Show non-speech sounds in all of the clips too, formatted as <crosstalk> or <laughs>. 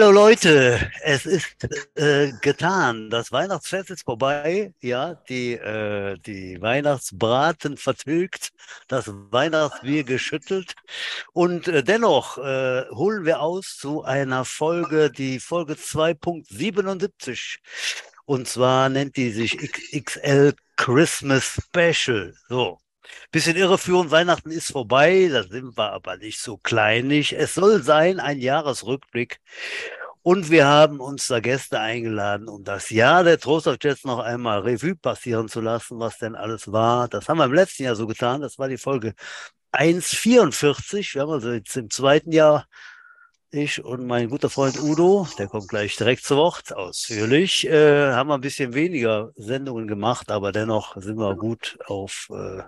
Hallo Leute, es ist äh, getan. Das Weihnachtsfest ist vorbei. Ja, die, äh, die Weihnachtsbraten vertilgt, das Weihnachtsbier geschüttelt. Und äh, dennoch äh, holen wir aus zu einer Folge, die Folge 2.77. Und zwar nennt die sich XXL Christmas Special. So. Bisschen irreführend, Weihnachten ist vorbei, da sind wir aber nicht so kleinig. Es soll sein ein Jahresrückblick. Und wir haben uns da Gäste eingeladen, um das Jahr der Trost of Jets noch einmal Revue passieren zu lassen, was denn alles war. Das haben wir im letzten Jahr so getan. Das war die Folge 1,44. Wir haben also jetzt im zweiten Jahr ich und mein guter Freund Udo, der kommt gleich direkt zu Wort, ausführlich, äh, haben wir ein bisschen weniger Sendungen gemacht, aber dennoch sind wir gut auf äh,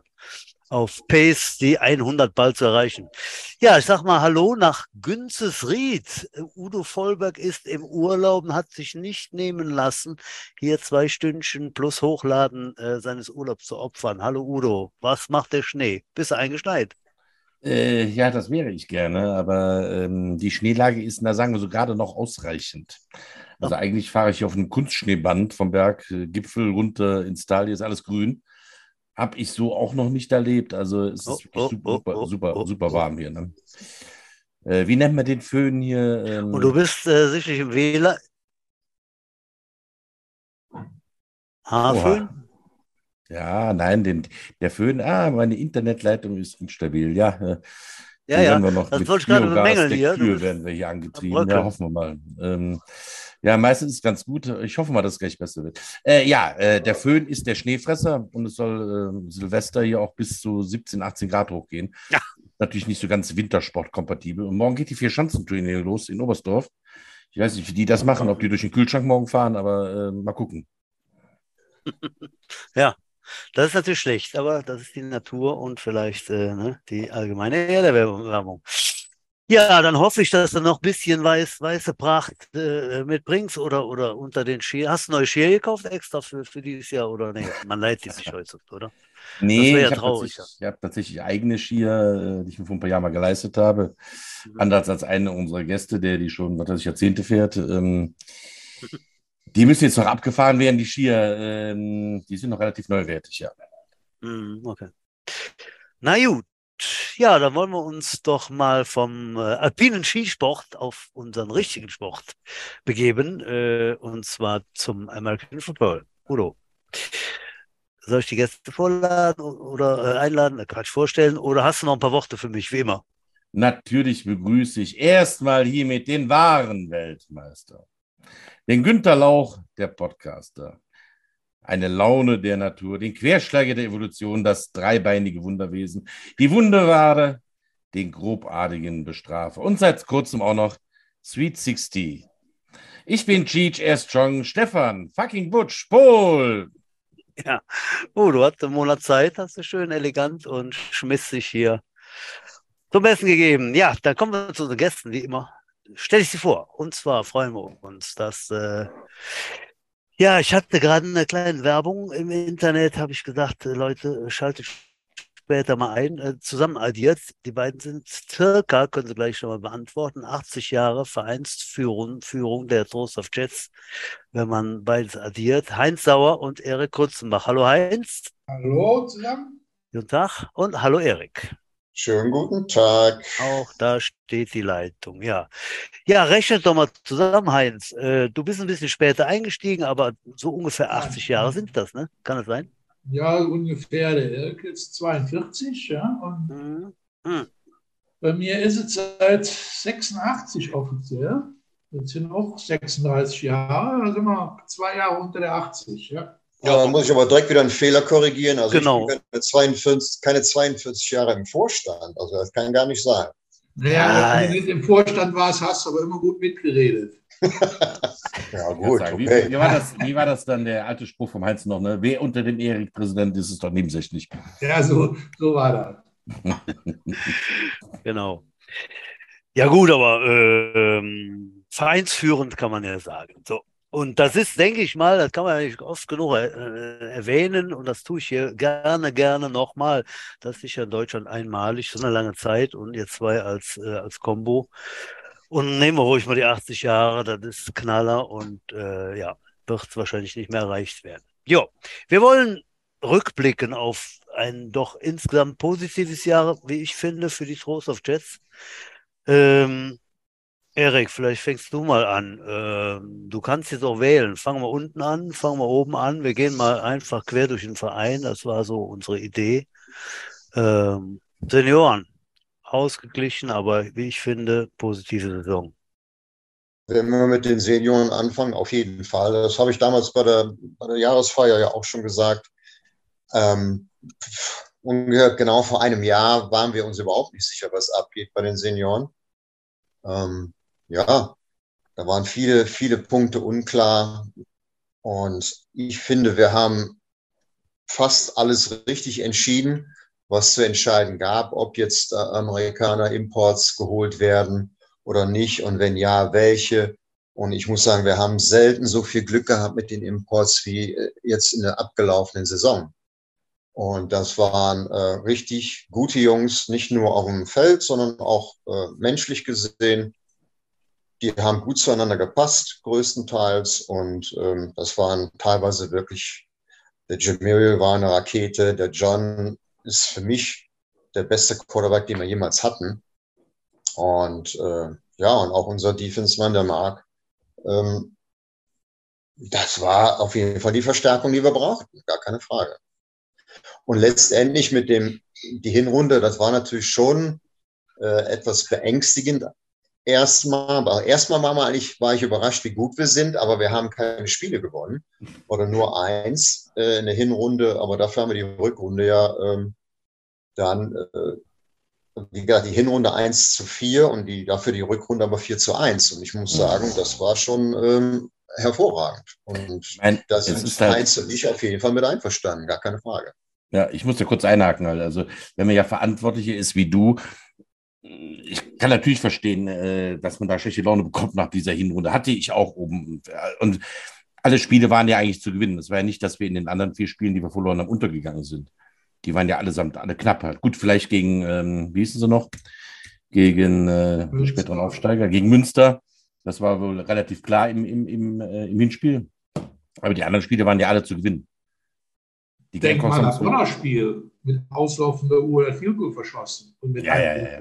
auf Pace die 100 bald zu erreichen. Ja, ich sag mal Hallo nach Günzesried. Udo Vollberg ist im Urlaub und hat sich nicht nehmen lassen, hier zwei Stündchen plus Hochladen äh, seines Urlaubs zu opfern. Hallo Udo, was macht der Schnee? Bist du eingeschneit? Äh, ja, das wäre ich gerne, aber ähm, die Schneelage ist, na sagen wir so, gerade noch ausreichend. Also eigentlich fahre ich auf einem Kunstschneeband vom Berggipfel äh, runter ins Tal, hier ist alles grün. Habe ich so auch noch nicht erlebt. Also es ist oh, oh, super, oh, super, oh, super, warm hier. Ne? Äh, wie nennt man den Föhn hier? Ähm, Und du bist äh, sicherlich im WLAN. Haarföhn? Ja, nein, den, der Föhn, ah, meine Internetleitung ist instabil. Ja, äh, ja, ja. Wir noch das wollte ich gerade bemängeln hier. Kühe werden wir hier angetrieben. Ja, hoffen wir mal. Ähm, ja, meistens ist es ganz gut. Ich hoffe mal, dass es gleich besser wird. Äh, ja, äh, der Föhn ist der Schneefresser und es soll äh, Silvester hier auch bis zu 17, 18 Grad hochgehen. Ja. Natürlich nicht so ganz wintersportkompatibel. Und morgen geht die Vier-Schanzentour los in Oberstdorf. Ich weiß nicht, wie die das machen, ob die durch den Kühlschrank morgen fahren, aber äh, mal gucken. <laughs> Ja, das ist natürlich schlecht, aber das ist die Natur und vielleicht äh, ne, die allgemeine Erderwärmung. Ja, dann hoffe ich, dass du noch ein bisschen weiß, weiße Pracht äh, mitbringst oder, oder unter den Skier. Hast du neue Skier gekauft extra für, für dieses Jahr oder nee? Man leidet die sich <laughs> heute, oder? Nee, ja ich habe tatsächlich, hab tatsächlich, eigene Skier, äh, die ich mir vor ein paar Jahren mal geleistet habe. Mhm. Anders als einer unserer Gäste, der die schon, was weiß ich, Jahrzehnte fährt. Ähm, <laughs> die müssen jetzt noch abgefahren werden, die Skier. Ähm, die sind noch relativ neuwertig, ja. Mhm, okay. Na gut, ja, dann wollen wir uns doch mal vom äh, alpinen Skisport auf unseren richtigen Sport begeben, äh, und zwar zum American Football. Udo, soll ich die Gäste vorladen oder äh, einladen, Quatsch vorstellen, oder hast du noch ein paar Worte für mich, wie immer? Natürlich begrüße ich erstmal hiermit den wahren Weltmeister, den Günter Lauch, der Podcaster eine Laune der Natur, den Querschläger der Evolution, das dreibeinige Wunderwesen, die Wunderware, den grobartigen Bestrafer und seit kurzem auch noch Sweet 60. Ich bin Cheech R. Strong, Stefan, fucking Butch, Paul. Ja, oh, du hattest einen Monat Zeit, hast du schön elegant und schmissig hier zum Besten gegeben. Ja, dann kommen wir zu unseren Gästen, wie immer. Stell ich sie vor. Und zwar freuen wir uns, dass äh, ja, ich hatte gerade eine kleine Werbung im Internet, habe ich gesagt, äh, Leute, schaltet später mal ein, äh, zusammen addiert. Die beiden sind circa, können Sie gleich schon mal beantworten, 80 Jahre Vereinsführung Führung der Trost of Jets, wenn man beides addiert. Heinz Sauer und Erik Krutzenbach. Hallo Heinz. Hallo zusammen. Guten Tag und hallo Erik. Schönen guten Tag. Auch da steht die Leitung, ja. Ja, rechnet doch mal zusammen, Heinz. Äh, du bist ein bisschen später eingestiegen, aber so ungefähr 80 Jahre sind das, ne? Kann das sein? Ja, ungefähr. Ist 42, ja. Und mhm. Mhm. Bei mir ist es seit 86 offiziell. Das sind auch 36 Jahre, da sind wir zwei Jahre unter der 80, ja. Ja, dann muss ich aber direkt wieder einen Fehler korrigieren. Also genau. ich bin keine 42, keine 42 Jahre im Vorstand. Also das kann gar nicht sein. Naja, wenn du nicht im Vorstand warst, hast du aber immer gut mitgeredet. <laughs> ja, gut. Okay. Wie, wie, war das, wie war das dann, der alte Spruch vom Heinz noch? Ne? Wer unter dem Erik-Präsident ist, ist doch nebensächlich. Ja, so, so war das. <laughs> genau. Ja, gut, aber äh, vereinsführend kann man ja sagen. So. Und das ist, denke ich mal, das kann man ja nicht oft genug äh, erwähnen und das tue ich hier gerne, gerne nochmal. Das ist ja in Deutschland einmalig, so eine lange Zeit und ihr zwei als, äh, als Combo. Und nehmen wir ruhig mal die 80 Jahre, das ist Knaller und äh, ja, wird wahrscheinlich nicht mehr erreicht werden. Jo, wir wollen rückblicken auf ein doch insgesamt positives Jahr, wie ich finde, für die Trost of Jets. Ähm, Erik, vielleicht fängst du mal an. Ähm, du kannst jetzt auch wählen. Fangen wir unten an, fangen wir oben an. Wir gehen mal einfach quer durch den Verein. Das war so unsere Idee. Ähm, Senioren, ausgeglichen, aber wie ich finde, positive Saison. Wenn wir mit den Senioren anfangen, auf jeden Fall. Das habe ich damals bei der, bei der Jahresfeier ja auch schon gesagt. Ähm, ungefähr genau vor einem Jahr waren wir uns überhaupt nicht sicher, was abgeht bei den Senioren. Ähm, ja, da waren viele, viele Punkte unklar. Und ich finde, wir haben fast alles richtig entschieden, was zu entscheiden gab, ob jetzt äh, Amerikaner Imports geholt werden oder nicht und wenn ja, welche. Und ich muss sagen, wir haben selten so viel Glück gehabt mit den Imports wie äh, jetzt in der abgelaufenen Saison. Und das waren äh, richtig gute Jungs, nicht nur auf dem Feld, sondern auch äh, menschlich gesehen. Die haben gut zueinander gepasst, größtenteils. Und ähm, das waren teilweise wirklich, der Jamil war eine Rakete, der John ist für mich der beste Quarterback, den wir jemals hatten. Und äh, ja, und auch unser Defense-Mann, der Mark, ähm, das war auf jeden Fall die Verstärkung, die wir brauchten, gar keine Frage. Und letztendlich mit dem, die Hinrunde, das war natürlich schon äh, etwas beängstigend. Erstmal, erstmal war, eigentlich, war ich überrascht, wie gut wir sind, aber wir haben keine Spiele gewonnen oder nur eins äh, in der Hinrunde, aber dafür haben wir die Rückrunde ja ähm, dann, äh, die, die Hinrunde 1 zu 4 und die, dafür die Rückrunde aber 4 zu 1. Und ich muss sagen, das war schon ähm, hervorragend. Und mein, da sind Heinz halt, und ich auf jeden Fall mit einverstanden, gar keine Frage. Ja, ich muss da kurz einhaken. Also, wenn man ja Verantwortliche ist wie du, ich kann natürlich verstehen, äh, dass man da schlechte Laune bekommt nach dieser Hinrunde. Hatte ich auch oben. Und alle Spiele waren ja eigentlich zu gewinnen. Es war ja nicht, dass wir in den anderen vier Spielen, die wir verloren haben, untergegangen sind. Die waren ja allesamt alle knapp. Halt. Gut, vielleicht gegen, ähm, wie hießen sie noch? Gegen äh, späteren Aufsteiger, gegen Münster. Das war wohl relativ klar im, im, im, äh, im Hinspiel. Aber die anderen Spiele waren ja alle zu gewinnen. Die Denk mal das Donnerspiel mit auslaufender Uhr der Field Goal verschossen. Und mit ja, ja, ja, ja.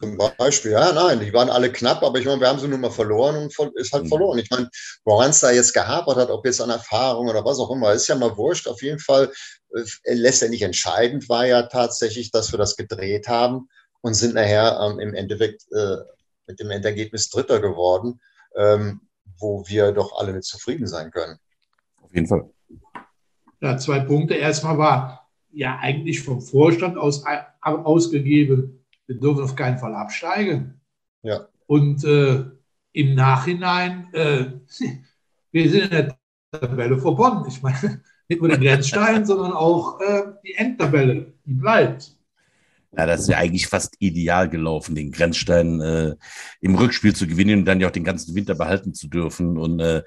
Zum Beispiel, ja, nein, die waren alle knapp, aber ich meine, wir haben sie nun mal verloren und ist halt mhm. verloren. Ich meine, woran es da jetzt gehapert hat, ob jetzt an Erfahrung oder was auch immer, ist ja mal wurscht. Auf jeden Fall äh, letztendlich entscheidend war ja tatsächlich, dass wir das gedreht haben und sind nachher ähm, im Endeffekt äh, mit dem Endergebnis Dritter geworden, ähm, wo wir doch alle mit zufrieden sein können. Auf jeden Fall ja, zwei Punkte. Erstmal war ja eigentlich vom Vorstand aus ausgegeben, wir dürfen auf keinen Fall absteigen. Ja. Und äh, im Nachhinein, äh, <laughs> wir sind in der Tabelle vor Bonn. Ich meine, <laughs> nicht nur den Grenzstein, <laughs> sondern auch äh, die Endtabelle, die bleibt. Ja, das ist ja eigentlich fast ideal gelaufen, den Grenzstein äh, im Rückspiel zu gewinnen und dann ja auch den ganzen Winter behalten zu dürfen. Und äh,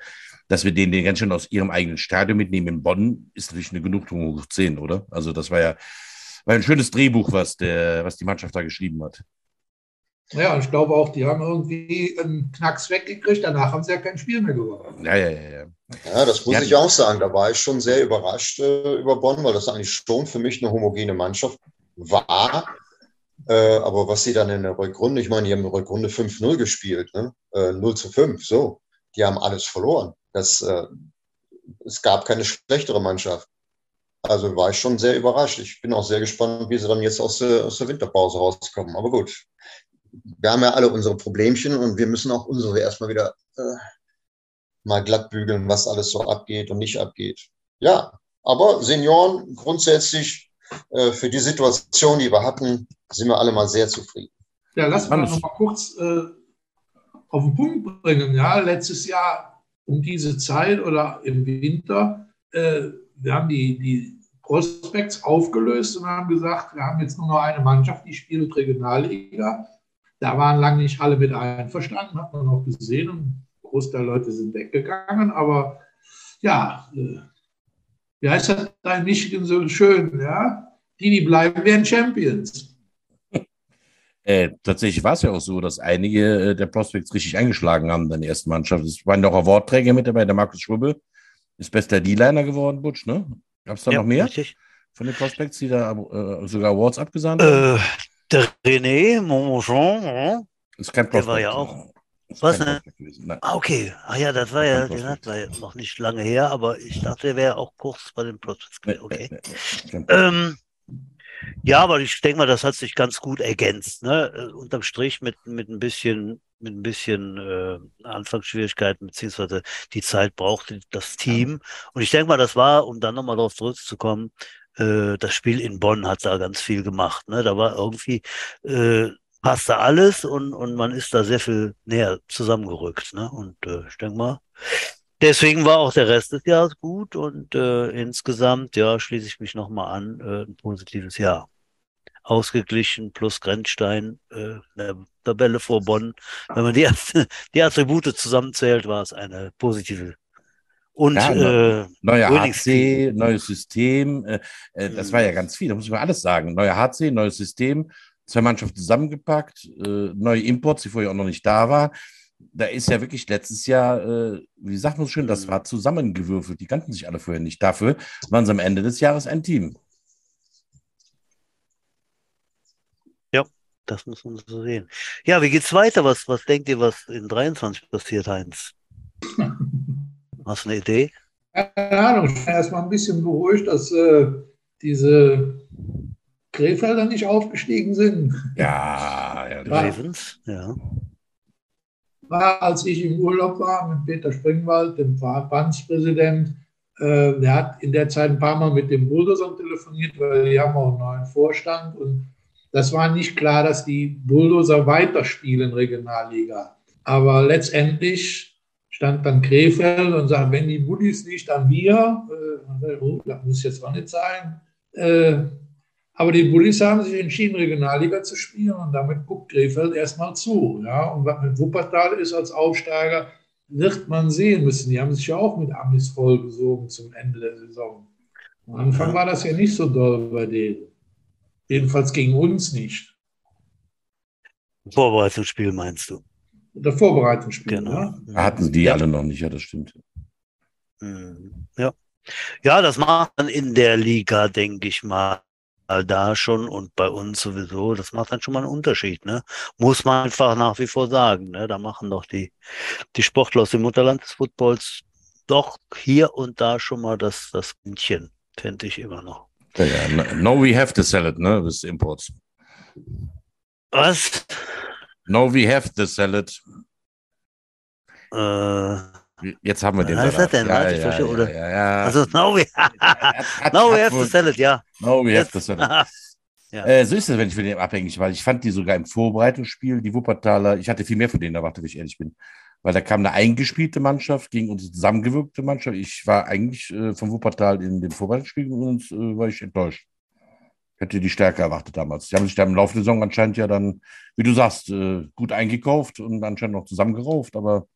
dass wir den, den ganz schön aus ihrem eigenen Stadion mitnehmen in Bonn, ist natürlich eine Genugtuung hoch 10, oder? Also das war ja war ein schönes Drehbuch, was, der, was die Mannschaft da geschrieben hat. Ja, ich glaube auch, die haben irgendwie einen Knacks weggekriegt. Danach haben sie ja kein Spiel mehr gewonnen. Ja, ja, ja. Ja, ja das muss ja. ich auch sagen. Da war ich schon sehr überrascht äh, über Bonn, weil das eigentlich schon für mich eine homogene Mannschaft war. Äh, aber was sie dann in der Rückrunde, ich meine, die haben in der Rückrunde 5-0 gespielt, ne? äh, 0 zu 5, so. Die haben alles verloren. Das, äh, es gab keine schlechtere Mannschaft. Also war ich schon sehr überrascht. Ich bin auch sehr gespannt, wie sie dann jetzt aus der, aus der Winterpause rauskommen. Aber gut, wir haben ja alle unsere Problemchen und wir müssen auch unsere erstmal wieder äh, mal glatt bügeln, was alles so abgeht und nicht abgeht. Ja, aber Senioren grundsätzlich äh, für die Situation, die wir hatten, sind wir alle mal sehr zufrieden. Ja, lass mal noch mal kurz äh, auf den Punkt bringen. Ja, letztes Jahr um diese Zeit oder im Winter, äh, wir haben die, die Prospects aufgelöst und haben gesagt, wir haben jetzt nur noch eine Mannschaft, die spielt Regionalliga. Da waren lange nicht alle mit einverstanden, hat man auch gesehen und Großteil der Leute sind weggegangen. Aber ja, äh, wie heißt das da in Michigan so schön? Ja? Die, die bleiben, werden Champions. Äh, tatsächlich war es ja auch so, dass einige äh, der Prospects richtig eingeschlagen haben in der ersten Mannschaft. Es waren doch Awardträger mit dabei, der Markus Schwubbel ist bester D-Liner geworden, Butch, ne? Gab es da ja, noch mehr richtig. von den Prospects, die da äh, sogar Awards abgesandt haben? Äh, der René Mongeon, ist kein Prospect. Der war ja auch. Was, ne? Ah, okay. Ah ja, das war ja, den wir ja noch nicht lange her, aber ich dachte, der wäre auch kurz bei den Prospects. Okay. Nee, nee, nee, ähm, ja, aber ich denke mal, das hat sich ganz gut ergänzt. Ne? Äh, unterm Strich mit, mit ein bisschen, mit ein bisschen äh, Anfangsschwierigkeiten, beziehungsweise die Zeit brauchte das Team. Und ich denke mal, das war, um dann nochmal darauf zurückzukommen, äh, das Spiel in Bonn hat da ganz viel gemacht. Ne? Da war irgendwie, äh, passte alles und, und man ist da sehr viel näher zusammengerückt. Ne? Und äh, ich denke mal, Deswegen war auch der Rest des Jahres gut und äh, insgesamt, ja, schließe ich mich nochmal an, äh, ein positives Jahr. Ausgeglichen plus Grenzstein, äh, der Tabelle vor Bonn. Wenn man die, <laughs> die Attribute zusammenzählt, war es eine positive und ja, äh, neuer HC, neues System, äh, äh, das war ja ganz viel, da muss ich mal alles sagen. Neuer HC, neues System, zwei Mannschaften zusammengepackt, äh, neue Imports, die vorher auch noch nicht da waren da ist ja wirklich letztes Jahr, äh, wie sagt man so schön, das war zusammengewürfelt. Die kannten sich alle vorher nicht. Dafür waren sie am Ende des Jahres ein Team. Ja, das muss man so sehen. Ja, wie geht's weiter? Was, was denkt ihr, was in 23 passiert, Heinz? <laughs> Hast du eine Idee? Keine Ahnung, ich bin erstmal ein bisschen beruhigt, dass äh, diese Krefelder nicht aufgestiegen sind. Ja, ja, Ravens, ja war, als ich im Urlaub war mit Peter Springwald, dem Verbandspräsident. Äh, der hat in der Zeit ein paar Mal mit dem Bulldozern telefoniert, weil die haben auch einen neuen Vorstand. Und das war nicht klar, dass die Bulldozer weiterspielen, Regionalliga. Aber letztendlich stand dann Krefeld und sagt, wenn die Bullis nicht, dann wir. Äh, oh, das muss jetzt auch nicht sein. Äh, aber die Bullis haben sich entschieden, Regionalliga zu spielen und damit guckt Krefeld erstmal zu. Ja? Und was mit Wuppertal ist als Aufsteiger, wird man sehen müssen. Die haben sich ja auch mit Amis vollgesogen zum Ende der Saison. Am Anfang war das ja nicht so doll bei denen. Jedenfalls gegen uns nicht. Vorbereitungsspiel meinst du? Das Vorbereitungsspiel, genau. Ja? Hatten die ja. alle noch nicht, ja, das stimmt. Hm, ja. Ja, das macht man in der Liga, denke ich mal da schon und bei uns sowieso, das macht dann schon mal einen Unterschied, ne? Muss man einfach nach wie vor sagen, ne? Da machen doch die, die Sportler aus dem Mutterland des Footballs doch hier und da schon mal das, das Männchen, fände ich immer noch. Ja. No, we have to sell it, ne? Bis Imports. Was? No, we have to sell it. Äh, Jetzt haben wir den. Was ist das denn? Ja, ja, ja, oder? ja, ja. Also, now we, now we have to sell it, ja. Now we have to sell it. Ja. Äh, so ist es, wenn ich von dem abhängig war. Ich fand die sogar im Vorbereitungsspiel, die Wuppertaler, ich hatte viel mehr von denen erwartet, wenn ich ehrlich bin. Weil da kam eine eingespielte Mannschaft gegen unsere zusammengewirkte Mannschaft. Ich war eigentlich äh, vom Wuppertal in dem Vorbereitungsspiel und äh, war ich enttäuscht. Hätte die Stärke erwartet damals. Die haben sich da im Laufe der Saison anscheinend ja dann, wie du sagst, äh, gut eingekauft und anscheinend noch zusammengerauft, aber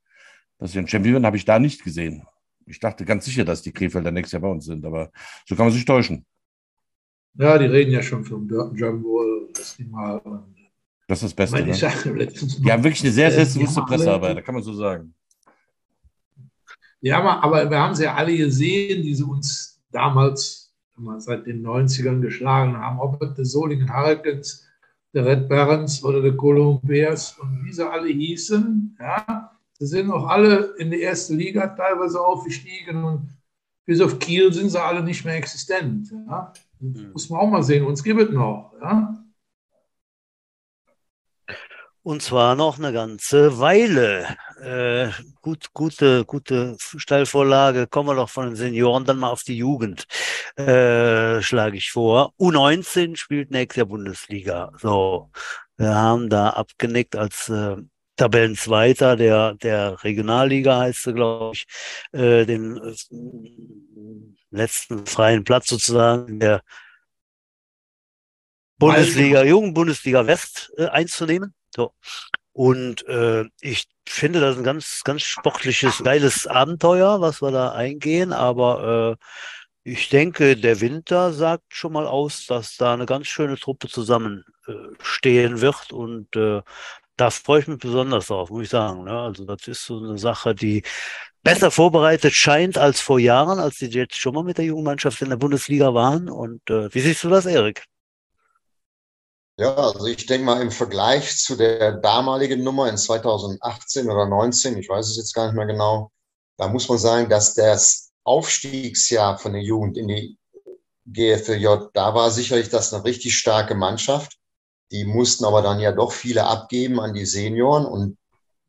dass ich ein Champion bin, habe ich da nicht gesehen. Ich dachte ganz sicher, dass die Krefelder nächstes Jahr bei uns sind, aber so kann man sich täuschen. Ja, die reden ja schon vom Jumbo mal. Das ist das Beste. Ne? <laughs> die haben wirklich eine sehr äh, selbstbewusste Pressearbeit, da kann man so sagen. Ja, aber wir haben sie ja alle gesehen, die sie uns damals seit den 90ern geschlagen haben, ob es der Solingen Hurricanes, der Red Barons oder der Columbiers und wie sie alle hießen, ja, Sie sind auch alle in die erste Liga teilweise aufgestiegen und bis auf Kiel sind sie alle nicht mehr existent. Ja? Mhm. Muss man auch mal sehen, uns gibt es noch. Ja? Und zwar noch eine ganze Weile. Äh, gut, gute, gute Steilvorlage. Kommen wir doch von den Senioren dann mal auf die Jugend, äh, schlage ich vor. U19 spielt nächstes Jahr Bundesliga. So, wir haben da abgenickt als äh, Tabellenzweiter der, der Regionalliga heißt sie, glaube ich, äh, den äh, letzten freien Platz sozusagen der Bundesliga, Jugendbundesliga West äh, einzunehmen. So. Und äh, ich finde das ein ganz, ganz sportliches, geiles Abenteuer, was wir da eingehen, aber äh, Ich denke, der Winter sagt schon mal aus, dass da eine ganz schöne Truppe zusammenstehen äh, wird und äh, da freue ich mich besonders drauf, muss ich sagen. Ne? Also das ist so eine Sache, die besser vorbereitet scheint als vor Jahren, als die jetzt schon mal mit der Jugendmannschaft in der Bundesliga waren. Und äh, wie siehst du das, Erik? Ja, also ich denke mal im Vergleich zu der damaligen Nummer in 2018 oder 19, ich weiß es jetzt gar nicht mehr genau, da muss man sagen, dass das Aufstiegsjahr von der Jugend in die GFJ, da war sicherlich das eine richtig starke Mannschaft. Die mussten aber dann ja doch viele abgeben an die Senioren. Und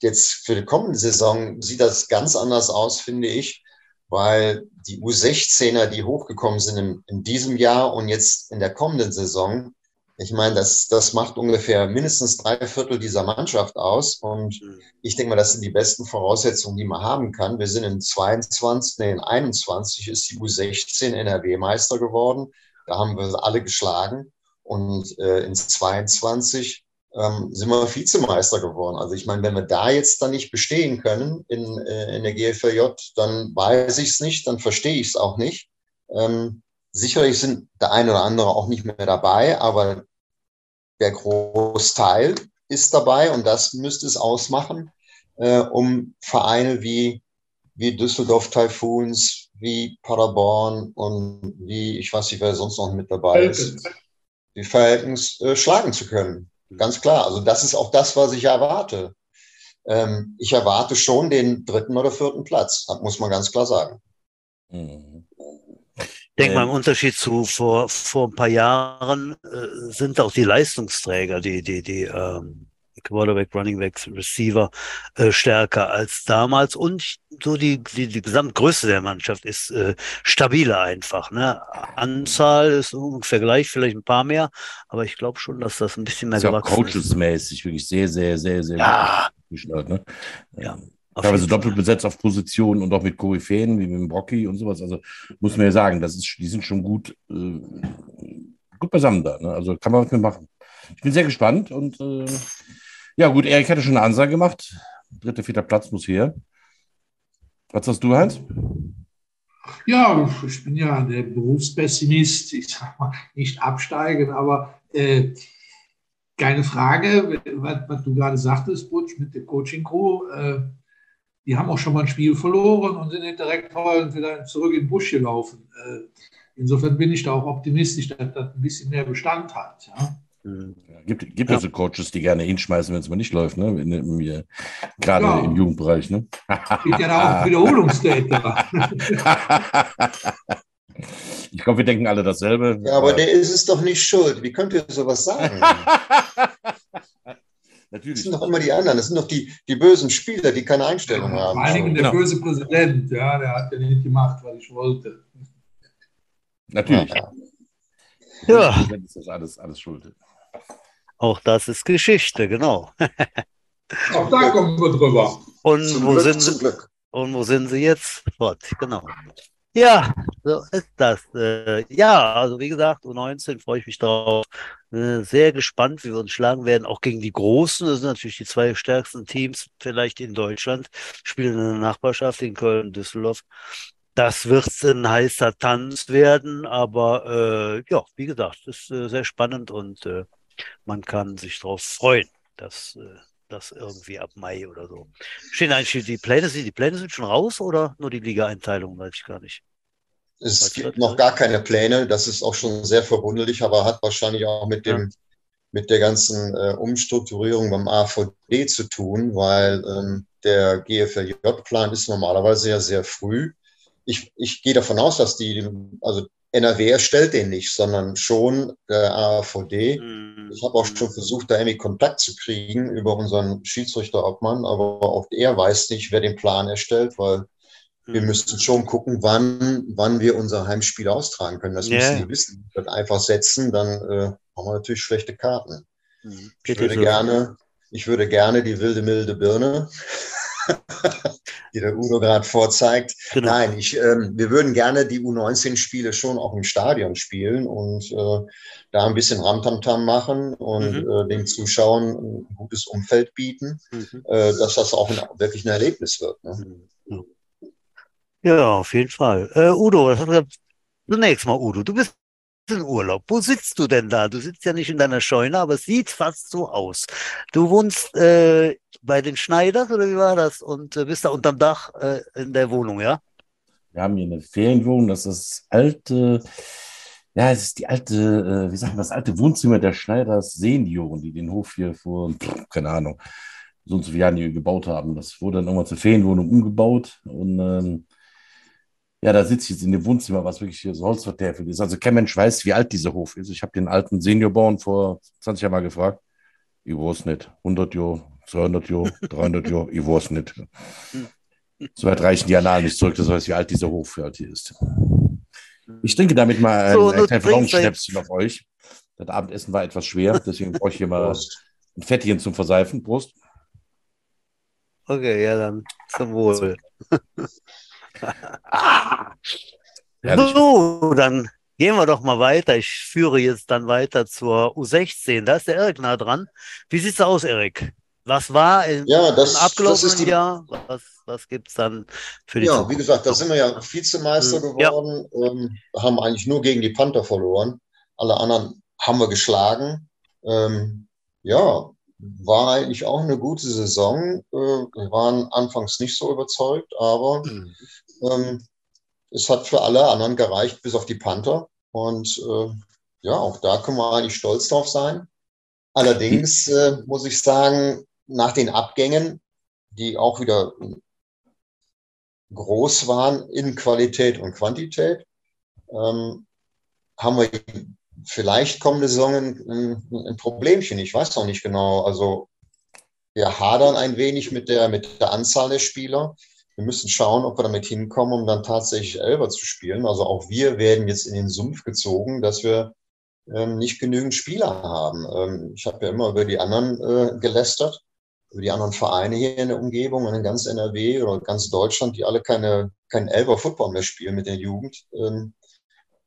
jetzt für die kommende Saison sieht das ganz anders aus, finde ich, weil die U16er, die hochgekommen sind in, in diesem Jahr und jetzt in der kommenden Saison, ich meine, das, das macht ungefähr mindestens drei Viertel dieser Mannschaft aus. Und mhm. ich denke mal, das sind die besten Voraussetzungen, die man haben kann. Wir sind in 22, nee, in 21 ist die U16 NRW-Meister geworden. Da haben wir alle geschlagen. Und äh, in 22 ähm, sind wir Vizemeister geworden. Also ich meine, wenn wir da jetzt dann nicht bestehen können in, äh, in der GFJ, dann weiß ich es nicht, dann verstehe ich es auch nicht. Ähm, Sicherlich sind der eine oder andere auch nicht mehr dabei, aber der Großteil ist dabei und das müsste es ausmachen, äh, um Vereine wie, wie Düsseldorf Typhoons, wie Paderborn und wie, ich weiß nicht, wer sonst noch mit dabei ist, die Falcons äh, schlagen zu können. Ganz klar. Also das ist auch das, was ich erwarte. Ähm, ich erwarte schon den dritten oder vierten Platz, muss man ganz klar sagen. Mhm. Ich denke mal, im Unterschied zu vor, vor ein paar Jahren äh, sind auch die Leistungsträger, die, die, die ähm, Quarterback, Running Backs, Receiver äh, stärker als damals und so die, die, die Gesamtgröße der Mannschaft ist äh, stabiler einfach. Ne? Anzahl ist ungefähr gleich, vielleicht ein paar mehr, aber ich glaube schon, dass das ein bisschen mehr ist gewachsen auch coachesmäßig wirklich sehr, sehr, sehr, sehr ja. gut. Ne? Ja. Teilweise doppelt besetzt auf Positionen und auch mit Koryphäen wie mit dem Brocky und sowas. Also muss man ja sagen, das ist, die sind schon gut, äh, gut beisammen da. Ne? Also kann man was mitmachen. Ich bin sehr gespannt und äh, ja, gut, Erik hatte schon eine Ansage gemacht. Dritter, vierter Platz muss her. Was sagst du, Heinz? Ja, ich bin ja der Berufspessimist. Ich sag mal, nicht absteigen, aber äh, keine Frage, was, was, du gerade sagtest, Butch, mit der Coaching-Crew. Äh, die haben auch schon mal ein Spiel verloren und sind direkt wieder zurück in den Busch gelaufen. Äh, insofern bin ich da auch optimistisch, dass das ein bisschen mehr Bestand hat. Ja. Ja, gibt gibt ja. also Coaches, die gerne hinschmeißen, wenn es mal nicht läuft, ne? Gerade ja. im Jugendbereich. Ne? Gibt ja da auch Wiederholungstäter. <laughs> ich glaube, wir denken alle dasselbe. Ja, aber der ist es doch nicht schuld. Wie könnt ihr sowas sagen? <laughs> Natürlich. Das sind doch immer die anderen. Das sind doch die, die bösen Spieler, die keine Einstellung ja, haben. Vor allen Dingen der genau. böse Präsident, ja, der hat ja nicht gemacht, was ich wollte. Natürlich. Ja. ja. Das ist alles, alles schuld. Auch das ist Geschichte, genau. <laughs> Auch da kommen wir drüber. Und zum wo Glück, sind sie? Und wo sind sie jetzt? Fort, genau. Ja, so ist das. Äh, ja, also wie gesagt, U19 freue ich mich drauf. Äh, sehr gespannt, wie wir uns schlagen werden, auch gegen die Großen. Das sind natürlich die zwei stärksten Teams vielleicht in Deutschland, spielen in der Nachbarschaft in Köln, Düsseldorf. Das wird ein heißer Tanz werden, aber äh, ja, wie gesagt, ist äh, sehr spannend und äh, man kann sich darauf freuen, dass äh, das irgendwie ab Mai oder so. Stehen eigentlich die Pläne, die Pläne sind schon raus oder nur die Liga-Einteilung, weiß ich gar nicht. Es gibt noch gar keine Pläne. Das ist auch schon sehr verwunderlich, aber hat wahrscheinlich auch mit dem, ja. mit der ganzen äh, Umstrukturierung beim AVD zu tun, weil ähm, der GFLJ-Plan ist normalerweise ja sehr früh. Ich, ich gehe davon aus, dass die, also NRW erstellt den nicht, sondern schon der AVD. Mhm. Ich habe auch schon versucht, da irgendwie Kontakt zu kriegen über unseren Schiedsrichterobmann, aber auch er weiß nicht, wer den Plan erstellt, weil wir mhm. müssen schon gucken, wann, wann wir unser Heimspiel austragen können. Das yeah. müssen die wissen. Wenn wir einfach setzen, dann äh, haben wir natürlich schlechte Karten. Mhm. Ich würde gerne, ich würde gerne die wilde, milde Birne, <laughs> <laughs> die der Udo gerade vorzeigt. Genau. Nein, ich, ähm, wir würden gerne die U19-Spiele schon auch im Stadion spielen und äh, da ein bisschen Ramtamtam machen und mhm. äh, den Zuschauern ein gutes Umfeld bieten, mhm. äh, dass das auch ein, wirklich ein Erlebnis wird. Ne? Ja, auf jeden Fall. Äh, Udo, was hat zunächst mal, Udo, du bist Urlaub. Wo sitzt du denn da? Du sitzt ja nicht in deiner Scheune, aber es sieht fast so aus. Du wohnst äh, bei den Schneiders oder wie war das? Und äh, bist da unterm Dach äh, in der Wohnung, ja? Wir haben hier eine Ferienwohnung, das ist alte, ja, es ist die alte, äh, wie sagt man, das alte Wohnzimmer der Schneiders Senioren, die den Hof hier vor, keine Ahnung, so und so viele Jahren hier gebaut haben. Das wurde dann irgendwann zur Ferienwohnung umgebaut und ähm, ja, da sitze ich jetzt in dem Wohnzimmer, was wirklich so holzvertäfelt ist. Also kein Mensch weiß, wie alt dieser Hof ist. Ich habe den alten Seniorbauern vor 20 Jahren mal gefragt. Ich weiß nicht. 100 Jahre, 200 Jahre, 300 Jahre, ich weiß nicht. Soweit reichen die Annalen nicht zurück, das heißt, wie alt dieser Hof für alt hier ist. Ich trinke damit mal ein, So, ein du kleines trinkst Frauenschnäpschen auf euch. Das Abendessen war etwas schwer, deswegen brauche ich hier mal ein Fettchen zum Verseifen. Prost. Okay, ja, dann zum Wohl. <laughs> Herrlich. so, dann gehen wir doch mal weiter. Ich führe jetzt dann weiter zur U16. Da ist der Erik nah dran. Wie sieht's aus, Erik? Was war im, Ja, das- im das abgelaufenen ist die- Jahr? Was, was gibt's dann für die Ja, Zukunft? wie gesagt, da sind wir ja Vizemeister Mhm. Ja. geworden, ähm, haben eigentlich nur gegen die Panther verloren. Alle anderen haben wir geschlagen. Ähm, ja, war eigentlich auch eine gute Saison. Äh, wir waren anfangs nicht so überzeugt, aber Mhm. Ähm, es hat für alle anderen gereicht, bis auf die Panther. Und äh, ja, auch da können wir eigentlich stolz drauf sein. Allerdings äh, muss ich sagen, nach den Abgängen, die auch wieder groß waren in Qualität und Quantität, ähm, haben wir vielleicht kommende Saison ein, ein Problemchen. Ich weiß noch nicht genau. Also wir hadern ein wenig mit der, mit der Anzahl der Spieler. Wir müssen schauen, ob wir damit hinkommen, um dann tatsächlich Elber zu spielen. Also auch wir werden jetzt in den Sumpf gezogen, dass wir ähm, nicht genügend Spieler haben. Ähm, ich habe ja immer über die anderen äh, gelästert, über die anderen Vereine hier in der Umgebung und in ganz NRW oder ganz Deutschland, die alle keine, kein Elber Football mehr spielen mit der Jugend. Ähm,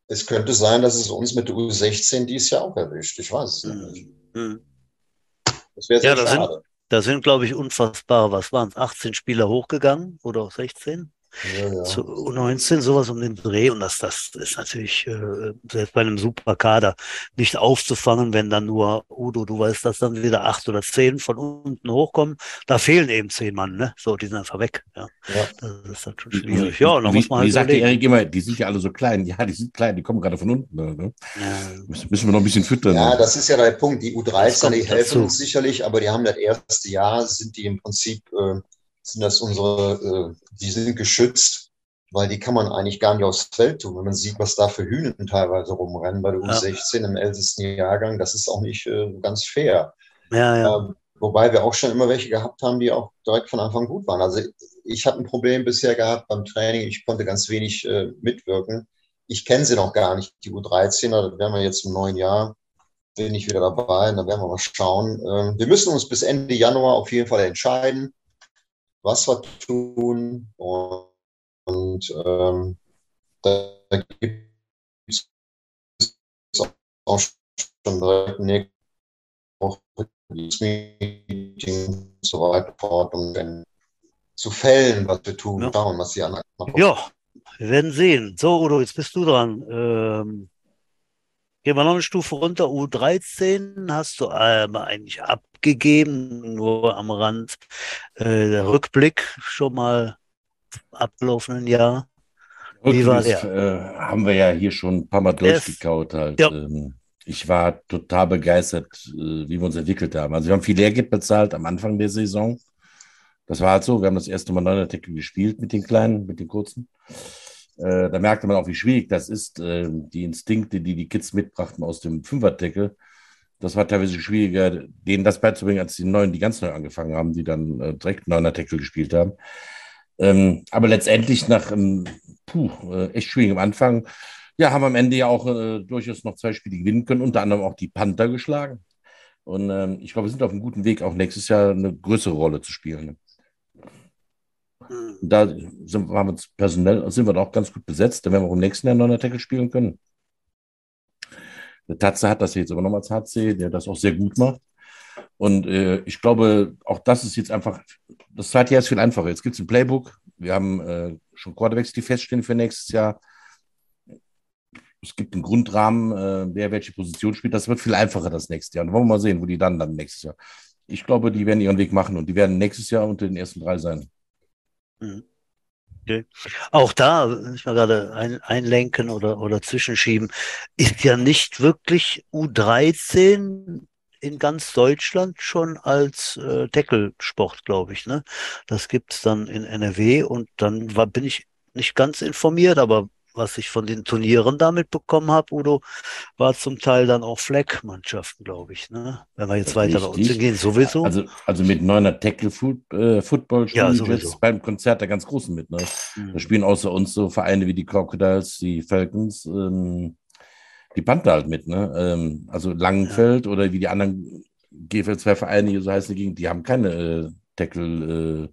es könnte sein, dass es uns mit der U16 dies Jahr auch erwischt. Ich weiß es noch nicht. Mhm. Das wäre sehr Ja, schade. Da sind, glaube ich, unfassbar, was waren es, 18 Spieler hochgegangen oder auch 16? Ja, ja. zu U19, sowas um den Dreh. Und das, das ist natürlich äh, selbst bei einem Superkader nicht aufzufangen, wenn dann nur, Udo, du weißt, dass dann wieder acht oder zehn von unten hochkommen. Da fehlen eben zehn Mann, ne? So, die sind einfach weg. Ja, Ja. das ist dann schon schwierig. Ja, und da wie, muss man wie halt sagt der. Erik immer, die sind ja alle so klein. Ja, die sind klein, die kommen gerade von unten. Ne? Ja, Müssen, müssen wir noch ein bisschen füttern. Ja, das ist ja der Punkt. Die Das U13, kommt die helfen dazu. uns sicherlich, aber die haben das erste Jahr, sind die im Prinzip, äh, sind das unsere, äh, die sind geschützt, weil die kann man eigentlich gar nicht aufs Feld tun. Wenn man sieht, was da für Hühnen teilweise rumrennen bei der Ja. U16 im ältesten Jahrgang, das ist auch nicht äh, ganz fair. ja, ja. Ähm, wobei wir auch schon immer welche gehabt haben, die auch direkt von Anfang gut waren. Also ich habe ein Problem bisher gehabt beim Training. Ich konnte ganz wenig äh, mitwirken. Ich kenne sie noch gar nicht, die U13. Da werden wir jetzt im neuen Jahr, bin ich wieder dabei. Und da werden wir mal schauen. Ähm, wir müssen uns bis Ende Januar auf jeden Fall entscheiden, was wir tun. Und, und ähm, da gibt es auch schon direkt nächste Woche Meeting und so weiter fort, um dann zu fällen, was wir tun, Ja. schauen, was die anderen machen. Ja, wir werden sehen. So, Udo, jetzt bist du dran. Ähm, gehen wir noch eine Stufe runter. U13 hast du ähm, eigentlich abgegeben, nur am Rand. Äh, der Rückblick schon mal abgelaufenen Jahr. Wie war Rückblick, Äh, haben wir ja hier schon ein paar Mal Der durchgekaut halt. Ja. Ähm, ich war total begeistert, äh, wie wir uns entwickelt haben. Also wir haben viel Lehrgeld bezahlt am Anfang der Saison. Das war halt so. Wir haben das erste Mal Neuner-Tackle gespielt mit den Kleinen, mit den Kurzen. Äh, da merkte man auch, wie schwierig das ist. Äh, die Instinkte, die die Kids mitbrachten aus dem Fünfer-Tackle, das war teilweise schwieriger, denen das beizubringen, als die Neuen, die ganz neu angefangen haben, die dann äh, direkt Neuner-Tackle gespielt haben. Ähm, aber letztendlich nach einem puh, äh, echt schwierigem Anfang, ja, haben am Ende ja auch äh, durchaus noch zwei Spiele gewinnen können, unter anderem auch die Panther geschlagen. Und ähm, ich glaube, wir sind auf einem guten Weg, auch nächstes Jahr eine größere Rolle zu spielen. Hm. Und da sind, haben wir personell sind wir auch ganz gut besetzt. Da werden wir auch im nächsten Jahr noch einen Tackle spielen können. Der Tatze hat das jetzt übernommen als HC, der das auch sehr gut macht. Und äh, ich glaube, auch das ist jetzt einfach, das zweite Jahr ist viel einfacher. Jetzt gibt es ein Playbook. Wir haben äh, schon Quarterbacks, die feststehen für nächstes Jahr. es gibt einen Grundrahmen, äh, wer welche Position spielt. Das wird viel einfacher das nächste Jahr. Und wollen wir mal sehen, wo die dann dann nächstes Jahr. Ich glaube, die werden ihren Weg machen und die werden nächstes Jahr unter den ersten drei sein. Mhm. Okay. Auch da, ich mal gerade ein, einlenken oder, oder zwischenschieben, ist ja nicht wirklich U13 in ganz Deutschland schon als äh, Tackle-Sport, glaube ich. Ne? Das gibt es dann in NRW und dann war, bin ich nicht ganz informiert, aber was ich von den Turnieren damit bekommen habe, Udo, war zum Teil dann auch Fleck-Mannschaften, glaube ich. Ne? Wenn wir jetzt weiter bei uns gehen, sowieso. Also, also mit neuner Tackle-Football äh, ja, jetzt beim Konzert der ganz Großen mit. Ne? Mhm. Da spielen außer uns so Vereine wie die Crocodiles, die Falcons, ähm, die Panther halt mit. Ne? Ähm, also Langenfeld ja. oder wie die anderen GFL 2 Vereine, so heißen die, die haben keine äh, Tackle,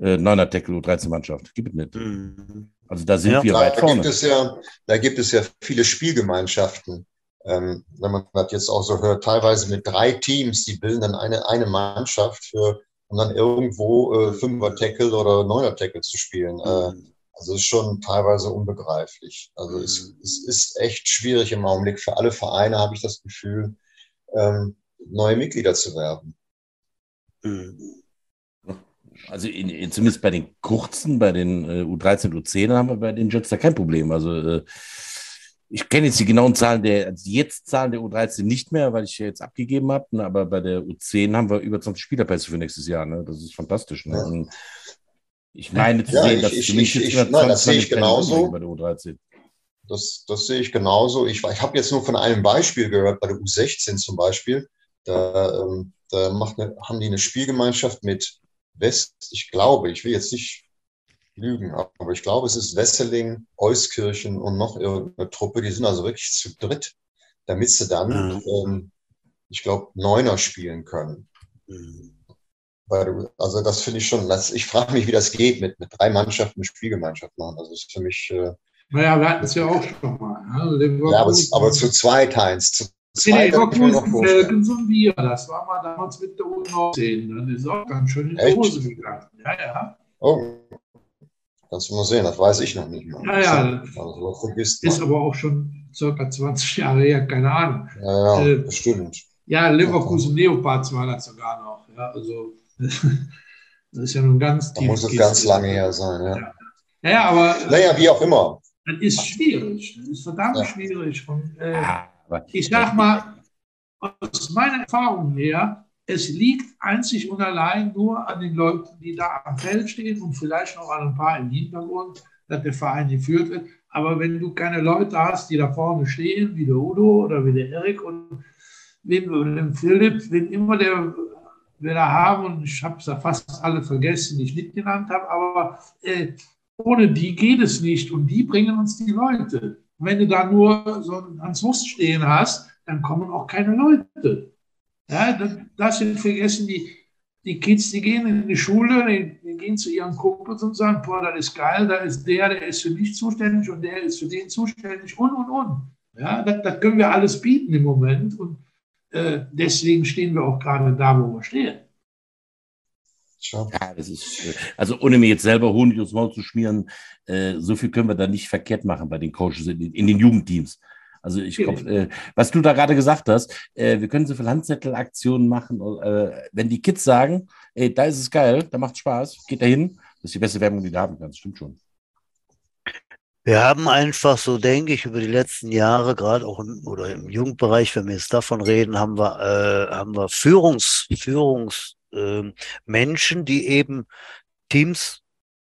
äh, äh, neuner Tackle U13-Mannschaft. Gibt es nicht. Mhm. Also da sind ja, wir weit vorne. Gibt es ja, da gibt es ja viele Spielgemeinschaften. Ähm, wenn man das jetzt auch so hört, teilweise mit drei Teams, die bilden dann eine, eine Mannschaft für, um dann irgendwo äh, Fünfer-Tackle oder Neuner-Tackle zu spielen. Äh, mhm. Also ist schon teilweise unbegreiflich. Also es, mhm. es ist echt schwierig im Augenblick für alle Vereine, habe ich das Gefühl, ähm, neue Mitglieder zu werben. Mhm. Also in, in, zumindest bei den kurzen, bei den äh, U13, U10 haben wir bei den Jets da kein Problem. Also äh, ich kenne jetzt die genauen Zahlen der, also jetzt Zahlen der U13 nicht mehr, weil ich jetzt abgegeben habe, ne, aber bei der U10 haben wir über 20 Spielerpässe für nächstes Jahr. Ne? Das ist fantastisch. Ne? Und ich meine zu ja, sehen, dass ich, ich, ich, nein, das sehe ich genauso. Bei der U13. Das, das sehe ich genauso. Ich, ich habe jetzt nur von einem Beispiel gehört, bei der U16 zum Beispiel. Da, ähm, da macht eine, haben die eine Spielgemeinschaft mit West, ich glaube, ich will jetzt nicht lügen, aber ich glaube, es ist Wesseling, Euskirchen und noch irgendeine Truppe, die sind also wirklich zu dritt, damit sie dann, mhm. ähm, ich glaube, Neuner spielen können. Mhm. Also das finde ich schon, das, ich frage mich, wie das geht, mit, mit drei Mannschaften eine Spielgemeinschaft machen. Also das ist für mich... Äh, naja, wir hatten es ja auch schon mal. Also ja, aber, aber, zu zweit, Heinz, zu Nee, Leverkusen, und wir. Das war mal damals mit der U19. Dann ist auch ganz schön in die Hose gegangen. Ja, ja. Oh. Kannst du mal sehen, das weiß ich noch nicht mal. Ja, ja. Also, vergisst ist aber auch schon circa 20 Jahre her, keine Ahnung. Ja, ja, äh, bestimmt. Ja, Leverkusen Leopards war das sogar noch. Ja, also, <laughs> das ist ja nun ganz tief. muss es ganz lange her sein, ja. Ja, ja aber. Naja, wie auch immer. Das ist schwierig. Das ist verdammt ja. schwierig. Und, äh, ich sag mal, aus meiner Erfahrung her, es liegt einzig und allein nur an den Leuten, die da am Feld stehen und vielleicht noch an ein paar im Hintergrund, dass der Verein geführt wird. Aber wenn du keine Leute hast, die da vorne stehen, wie der Udo oder wie der Erik und wen, den Philipp, wen immer der wir da haben, und ich habe es ja fast alle vergessen, die ich nicht genannt habe, aber äh, ohne die geht es nicht und die bringen uns die Leute. Und wenn du da nur so einen Hans Wurst stehen hast, dann kommen auch keine Leute. Ja, das, das sind vergessen die, die Kids, die gehen in die Schule, die, die, gehen zu ihren Kumpels und sagen, boah, das ist geil, da ist der, der ist für mich zuständig und der ist für den zuständig und, und, und. Ja, das, das können wir alles bieten im Moment und äh, deswegen stehen wir auch gerade da, wo wir stehen. Ja, das ist, äh, also ohne mir jetzt selber Honig aufs Maul zu schmieren, äh, so viel können wir da nicht verkehrt machen bei den Coaches in, in den Jugendteams. Also ich glaube, äh, was du da gerade gesagt hast, äh, wir können so viele Handzettelaktionen machen, äh, wenn die Kids sagen, ey, da ist es geil, da macht Spaß, geht da hin, das ist die beste Werbung, die du haben kannst, stimmt schon. Wir haben einfach, so denke ich, über die letzten Jahre, gerade auch im, oder im Jugendbereich, wenn wir jetzt davon reden, haben wir, äh, haben wir Führungs, Führungs, äh, Menschen, die eben Teams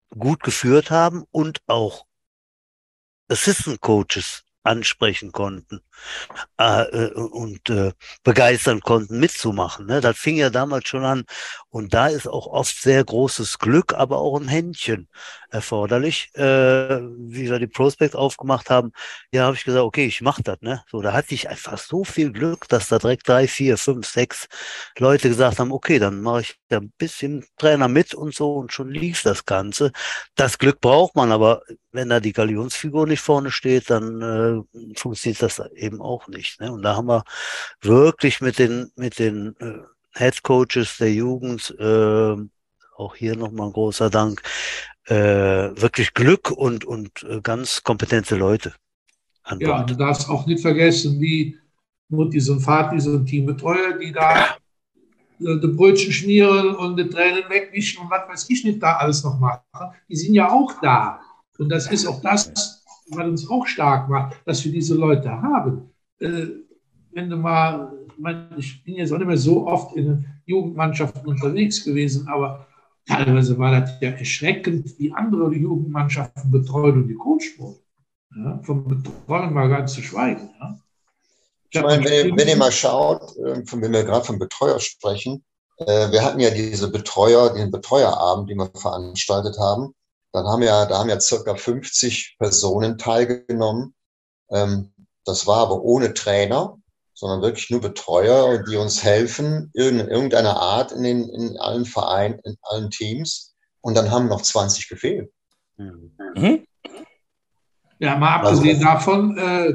gut geführt haben und auch Assistant Coaches ansprechen konnten äh, äh, und äh, begeistern konnten, mitzumachen. Ne? Das fing ja damals schon an. Und da ist auch oft sehr großes Glück, aber auch ein Händchen erforderlich. Äh, wie wir die Prospect aufgemacht haben, ja, habe ich gesagt, okay, ich mache das. Ne? So, da hatte ich einfach so viel Glück, dass da direkt drei, vier, fünf, sechs Leute gesagt haben, okay, dann mache ich da ein bisschen Trainer mit und so und schon lief das Ganze. Das Glück braucht man, aber wenn da die Galionsfigur nicht vorne steht, dann äh, funktioniert das eben auch nicht. Ne? Und da haben wir wirklich mit den, mit den äh, Head Coaches der Jugend, äh, auch hier nochmal ein großer Dank, äh, wirklich Glück und, und äh, ganz kompetente Leute. an Ja, du darfst auch nicht vergessen, wie Mutti und Vati, so ein Teambetreuer, die da die Brötchen schmieren und die Tränen wegwischen und was weiß ich nicht da alles noch machen. Die sind ja auch da. Und das ist auch das, was uns auch stark macht, dass wir diese Leute haben. Äh, wenn du mal, ich bin jetzt auch nicht mehr so oft in Jugendmannschaften unterwegs gewesen, aber teilweise war das ja erschreckend, wie andere Jugendmannschaften betreut und gecoacht wurden. Ja, vom Betreuen mal ganz zu schweigen. Ja. Ich meine, wenn ihr, wenn ihr mal schaut, äh, wenn wir gerade vom Betreuer sprechen, äh, wir hatten ja diese Betreuer, den Betreuerabend, den wir veranstaltet haben. Dann haben ja, da haben ja circa 50 Personen teilgenommen. Ähm, das war aber ohne Trainer, sondern wirklich nur Betreuer, die uns helfen, in irgendeiner Art in, den, in allen Vereinen, in allen Teams. Und dann haben noch 20 gefehlt. Mhm. Ja, mal abgesehen also, davon, äh,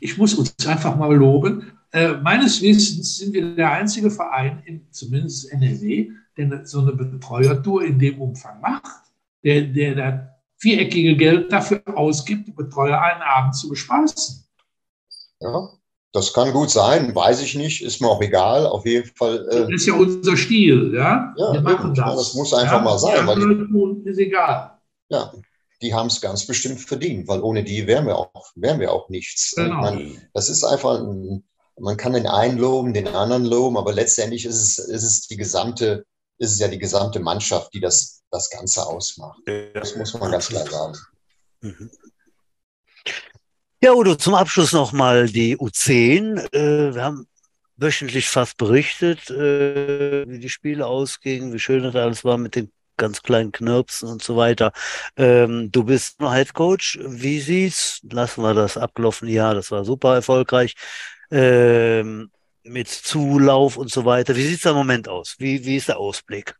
ich muss uns einfach mal loben. Äh, meines Wissens sind wir der einzige Verein, in, zumindest NRW, der so eine Betreuertour in dem Umfang macht, der, der da viereckige Geld dafür ausgibt, die Betreuer einen Abend zu bespaßen. Ja, das kann gut sein, weiß ich nicht, ist mir auch egal. Auf jeden Fall. Äh, das ist ja unser Stil, ja. ja Wir machen das. das muss einfach ja, mal sein. Weil die, ist egal. Ja, die haben es ganz bestimmt verdient, weil ohne die wären wir auch, wären wir auch nichts. Genau. Man, das ist einfach, ein, man kann den einen loben, den anderen loben, aber letztendlich ist es, ist es die gesamte, ist es ja die gesamte Mannschaft, die das, das Ganze ausmacht. Das muss man ganz klar sagen. Mhm. Ja, Udo, zum Abschluss nochmal die U10. Äh, wir haben wöchentlich fast berichtet, äh, wie die Spiele ausgingen, wie schön das alles war mit den ganz kleinen Knirpsen und so weiter. Ähm, du bist noch Head Coach. Wie sieht's? Lassen wir das abgelaufene Jahr, das war super erfolgreich. Ähm, mit Zulauf und so weiter. Wie sieht es im Moment aus? Wie, wie ist der Ausblick?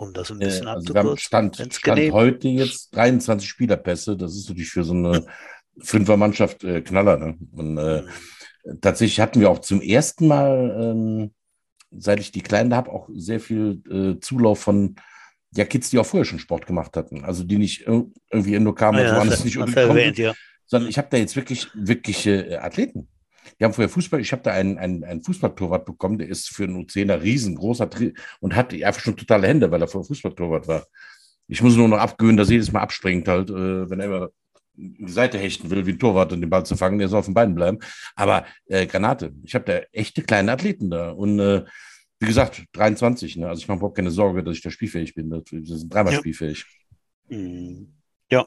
Um das ein bisschen äh, also abzukürzen. Stand, Stand heute jetzt 23 Spielerpässe. Das ist natürlich für so eine <laughs> Fünfermannschaft äh, Knaller. Ne? Und äh, mhm. tatsächlich hatten wir auch zum ersten Mal, ähm, seit ich die Kleinen habe, auch sehr viel äh, Zulauf von ja, Kids, die auch vorher schon Sport gemacht hatten. Also die nicht irgendwie nur kamen, ah, ja, also woanders nicht erwähnt, ja. sondern ich habe da jetzt wirklich wirkliche äh, Athleten. Die haben vorher Fußball, ich habe da einen, einen, einen Fußballtorwart bekommen, der ist für einen U10er riesengroßer und hat einfach schon totale Hände, weil er vorher Fußballtorwart war. Ich muss nur noch abgewöhnen, dass er jedes Mal abspringt halt, äh, wenn er immer die Seite hechten will, wie ein Torwart, um den Ball zu fangen, der soll auf den Beinen bleiben. Aber äh, Granate, ich habe da echte kleine Athleten da und äh, wie gesagt, 23, ne? Also ich mache überhaupt keine Sorge, dass ich da spielfähig bin. Wir sind dreimal ja. spielfähig. Ja.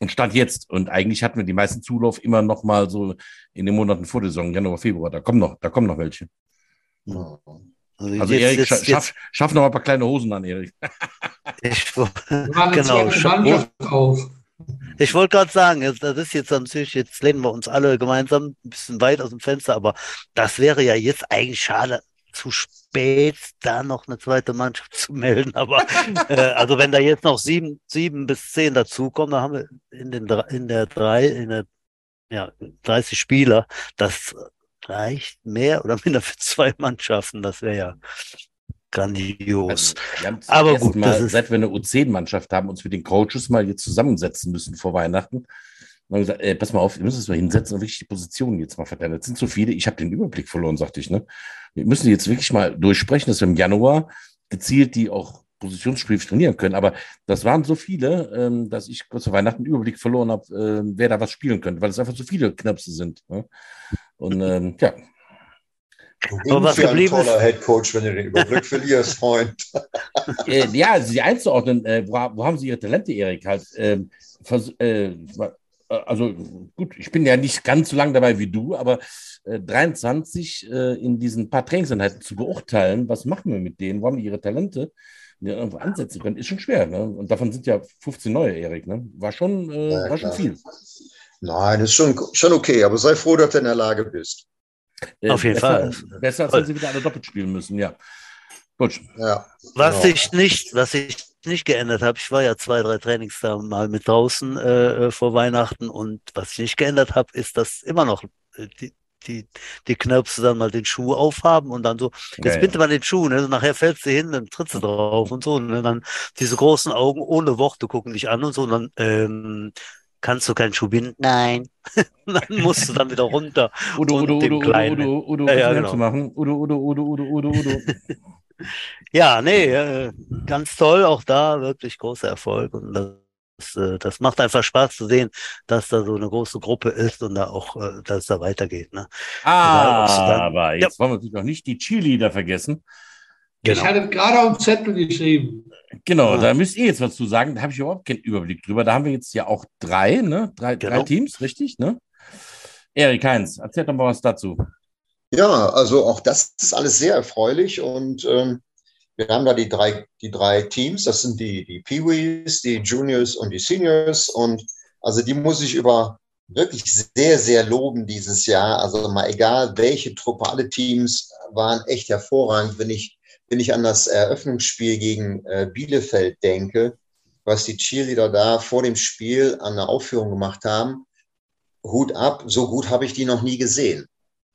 Und stand jetzt. Und eigentlich hatten wir die meisten Zulauf immer noch mal so in den Monaten vor der Saison, Januar, Februar. Da kommen noch, da kommen noch welche. Also, also jetzt, Erik, jetzt, schaff, schaff noch ein paar kleine Hosen an, Erik. ich, genau, auf. Ich wollte gerade sagen, das ist jetzt natürlich, jetzt lehnen wir uns alle gemeinsam ein bisschen weit aus dem Fenster, aber das wäre ja jetzt eigentlich schade, zu spät, da noch eine zweite Mannschaft zu melden. Aber äh, also wenn da jetzt noch sieben, sieben bis zehn dazukommen, dann haben wir in, den, in der drei, in der ja, 30 Spieler, das reicht mehr oder minder für zwei Mannschaften. Das wäre ja grandios. Also, Aber gut, mal, seit wir eine U10-Mannschaft haben, uns mit den Coaches mal jetzt zusammensetzen müssen vor Weihnachten. Und haben gesagt, ey, pass mal auf, wir müssen uns mal hinsetzen und wirklich die Positionen jetzt mal verteilen. Das sind so viele, ich habe den Überblick verloren, sagte ich. Ne? Wir müssen jetzt wirklich mal durchsprechen, dass wir im Januar gezielt die auch Positionsspiel trainieren können. Aber das waren so viele, ähm, dass ich kurz vor Weihnachten einen Überblick verloren habe, äh, wer da was spielen könnte, weil es einfach so viele Knöpfe sind. Ne? Und ähm, ja. Was für ein toller Headcoach, wenn du den Überblick <laughs> verlierst, Freund. äh, ja, sie einzuordnen, äh, wo, wo, haben Sie Ihre Talente, Erik? Halt, ähm, äh, äh, also gut, ich bin ja nicht ganz so lange dabei wie du, aber äh, 23 äh, in diesen paar Trainingseinheiten zu beurteilen, was machen wir mit denen, wo haben die ihre Talente, die irgendwo ansetzen können, ist schon schwer. Ne? Und davon sind ja 15 neue, Erik. Ne? War, schon, äh, ja, war schon viel. Nein, ist schon, schon okay, aber sei froh, dass du in der Lage bist. Äh, Auf jeden besser, Fall. Besser, als wenn sie wieder alle doppelt spielen müssen, ja. Gut. Ja, was genau. ich nicht, was ich nicht geändert habe, ich war ja zwei, drei Trainings da mal mit draußen äh, äh, vor Weihnachten und was ich nicht geändert habe, ist, dass immer noch äh, die, die, die Knirpse dann mal den Schuh aufhaben und dann so, jetzt ja, ja. mal den Schuh, ne? nachher fällst du hin, dann trittst du drauf und so. Und ne? dann diese großen Augen ohne Worte gucken dich an und so. Und dann ähm, kannst du keinen Schuh binden? Nein. <laughs> dann musst du dann wieder runter. Udo, Udo, Udo, Udo, Udo, Udo, ja, ja, genau. zu machen. Udo, Udo, Udo, Udo, Udo, Udo. <laughs> ja, nee, äh, ganz toll. Auch da wirklich großer Erfolg. Und das, äh, das macht einfach Spaß zu sehen, dass da so eine große Gruppe ist und da auch, äh, dass es da weitergeht. Ne? Ah, aber jetzt ja. wollen wir natürlich noch nicht die Cheerleader vergessen. Genau. Ich hatte gerade auf dem Zettel geschrieben. Genau, ah. da müsst ihr jetzt was zu sagen. Da habe ich überhaupt keinen Überblick drüber. Da haben wir jetzt ja auch drei, ne? Drei, genau. drei Teams, richtig, ne? Erik Heinz, erzähl doch mal was dazu. Ja, also auch das ist alles sehr erfreulich und ähm, wir haben da die drei, die drei Teams. Das sind die, die Peewees, die Juniors und die Seniors und also die muss ich über wirklich sehr, sehr loben dieses Jahr. Also mal egal welche Truppe, alle Teams waren echt hervorragend. Wenn ich wenn ich an das Eröffnungsspiel gegen äh, Bielefeld denke, was die Cheerleader da vor dem Spiel an der Aufführung gemacht haben, Hut ab, so gut habe ich die noch nie gesehen.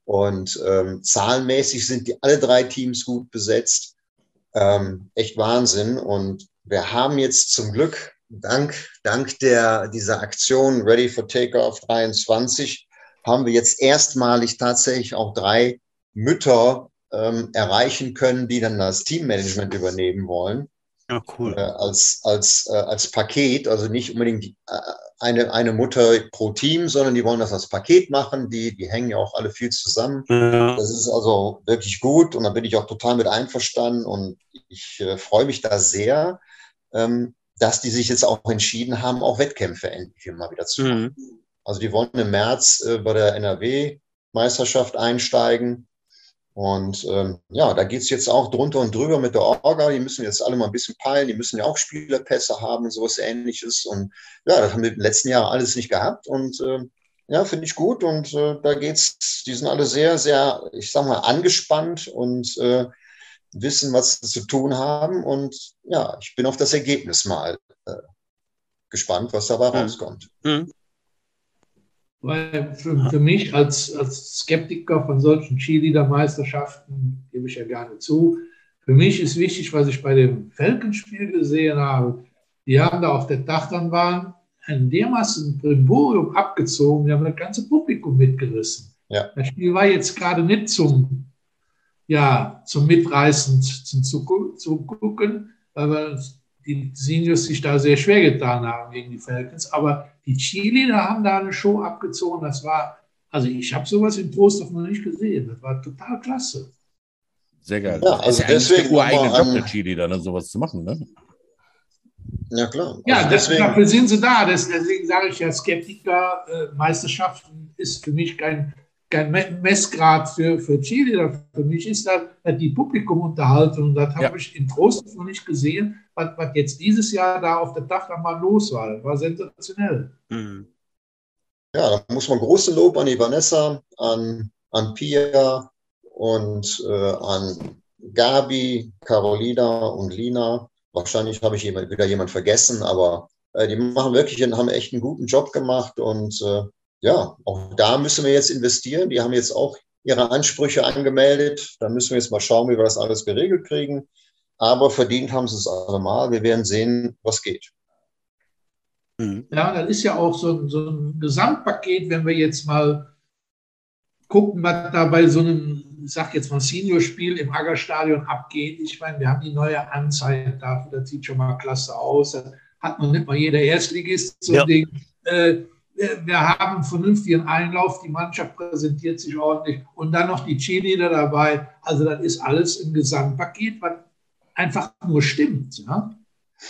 Und ähm, zahlenmäßig sind die alle drei Teams gut besetzt. Ähm, echt Wahnsinn. Und wir haben jetzt zum Glück, dank, dank der, dieser Aktion Ready for Takeoff 23, haben wir jetzt erstmalig tatsächlich auch drei Mütter ähm, erreichen können, die dann das Teammanagement übernehmen wollen. Ja, cool. Äh, als, als, äh, als Paket, also nicht unbedingt äh, eine, eine Mutter pro Team, sondern die wollen das als Paket machen. Die, die hängen ja auch alle viel zusammen. Ja. Das ist also wirklich gut und da bin ich auch total mit einverstanden und ich äh, freue mich da sehr, ähm, dass die sich jetzt auch entschieden haben, auch Wettkämpfe endlich mal wieder zu machen. Mhm. Also die wollen im März äh, bei der NRW-Meisterschaft einsteigen und ähm, ja, da geht's jetzt auch drunter und drüber mit der Orga. Die müssen jetzt alle mal ein bisschen peilen. Die müssen ja auch Spielerpässe haben und sowas ähnliches. Und ja, das haben wir im letzten Jahr alles nicht gehabt. Und äh, ja, finde ich gut. Und äh, da geht's, die sind alle sehr, sehr, ich sag mal, angespannt und äh, wissen, was sie zu tun haben. Und ja, ich bin auf das Ergebnis mal äh, gespannt, was dabei mhm. rauskommt. Mhm. Weil für, für mich als, als Skeptiker von solchen Cheerleader-Meisterschaften gebe ich ja gerne zu. Für mich ist wichtig, was ich bei dem Falkenspiel gesehen habe. Die haben da auf der Dachtanbahn ein dermaßen Brimborium abgezogen, die haben das ganze Publikum mitgerissen. Ja. Das Spiel war jetzt gerade nicht zum, ja, zum Mitreißen zum zu, gucken, weil die Seniors sich da sehr schwer getan haben gegen die Falcons. Aber die Cheerleader haben da eine Show abgezogen. Das war, also ich habe sowas in Trostorf noch nicht gesehen. Das war total klasse. Sehr geil. Ja, also ja deswegen der eigene Job der Cheerleader, ne, sowas zu machen, ne? Ja, klar. Ja, also deswegen, dafür sind sie da. deswegen sage ich ja, Skeptiker-Meisterschaften äh, ist für mich kein kein Messgrad für, für Chile. Für mich ist das die Publikumunterhaltung. Und das ja. habe ich in Trost noch nicht gesehen, was, was jetzt dieses Jahr da auf der Dach mal los war. Das war sensationell. Mhm. Ja, da muss man große Lob an die Vanessa, an, an Pia und äh, an Gabi, Carolina und Lina. Wahrscheinlich habe ich jemand, wieder jemand vergessen, aber äh, die machen wirklich, haben echt einen guten Job gemacht und äh, ja, auch da müssen wir jetzt investieren. Die haben jetzt auch ihre Ansprüche angemeldet. Da müssen wir jetzt mal schauen, wie wir das alles geregelt kriegen. Aber verdient haben sie es allemal. Wir werden sehen, was geht. Mhm. Ja, das ist ja auch so, so ein Gesamtpaket, wenn wir jetzt mal gucken, was da bei so einem, ich sag jetzt mal, Senior-Spiel im Aggerstadion abgeht. Ich meine, wir haben die neue Anzeige dafür, das sieht schon mal klasse aus. Das hat noch nicht mal jeder Erstligist so ja. Ding. Äh, wir haben einen vernünftigen Einlauf, die Mannschaft präsentiert sich ordentlich und dann noch die Cheerleader dabei. Also das ist alles ein Gesamtpaket, was einfach nur stimmt. Ja?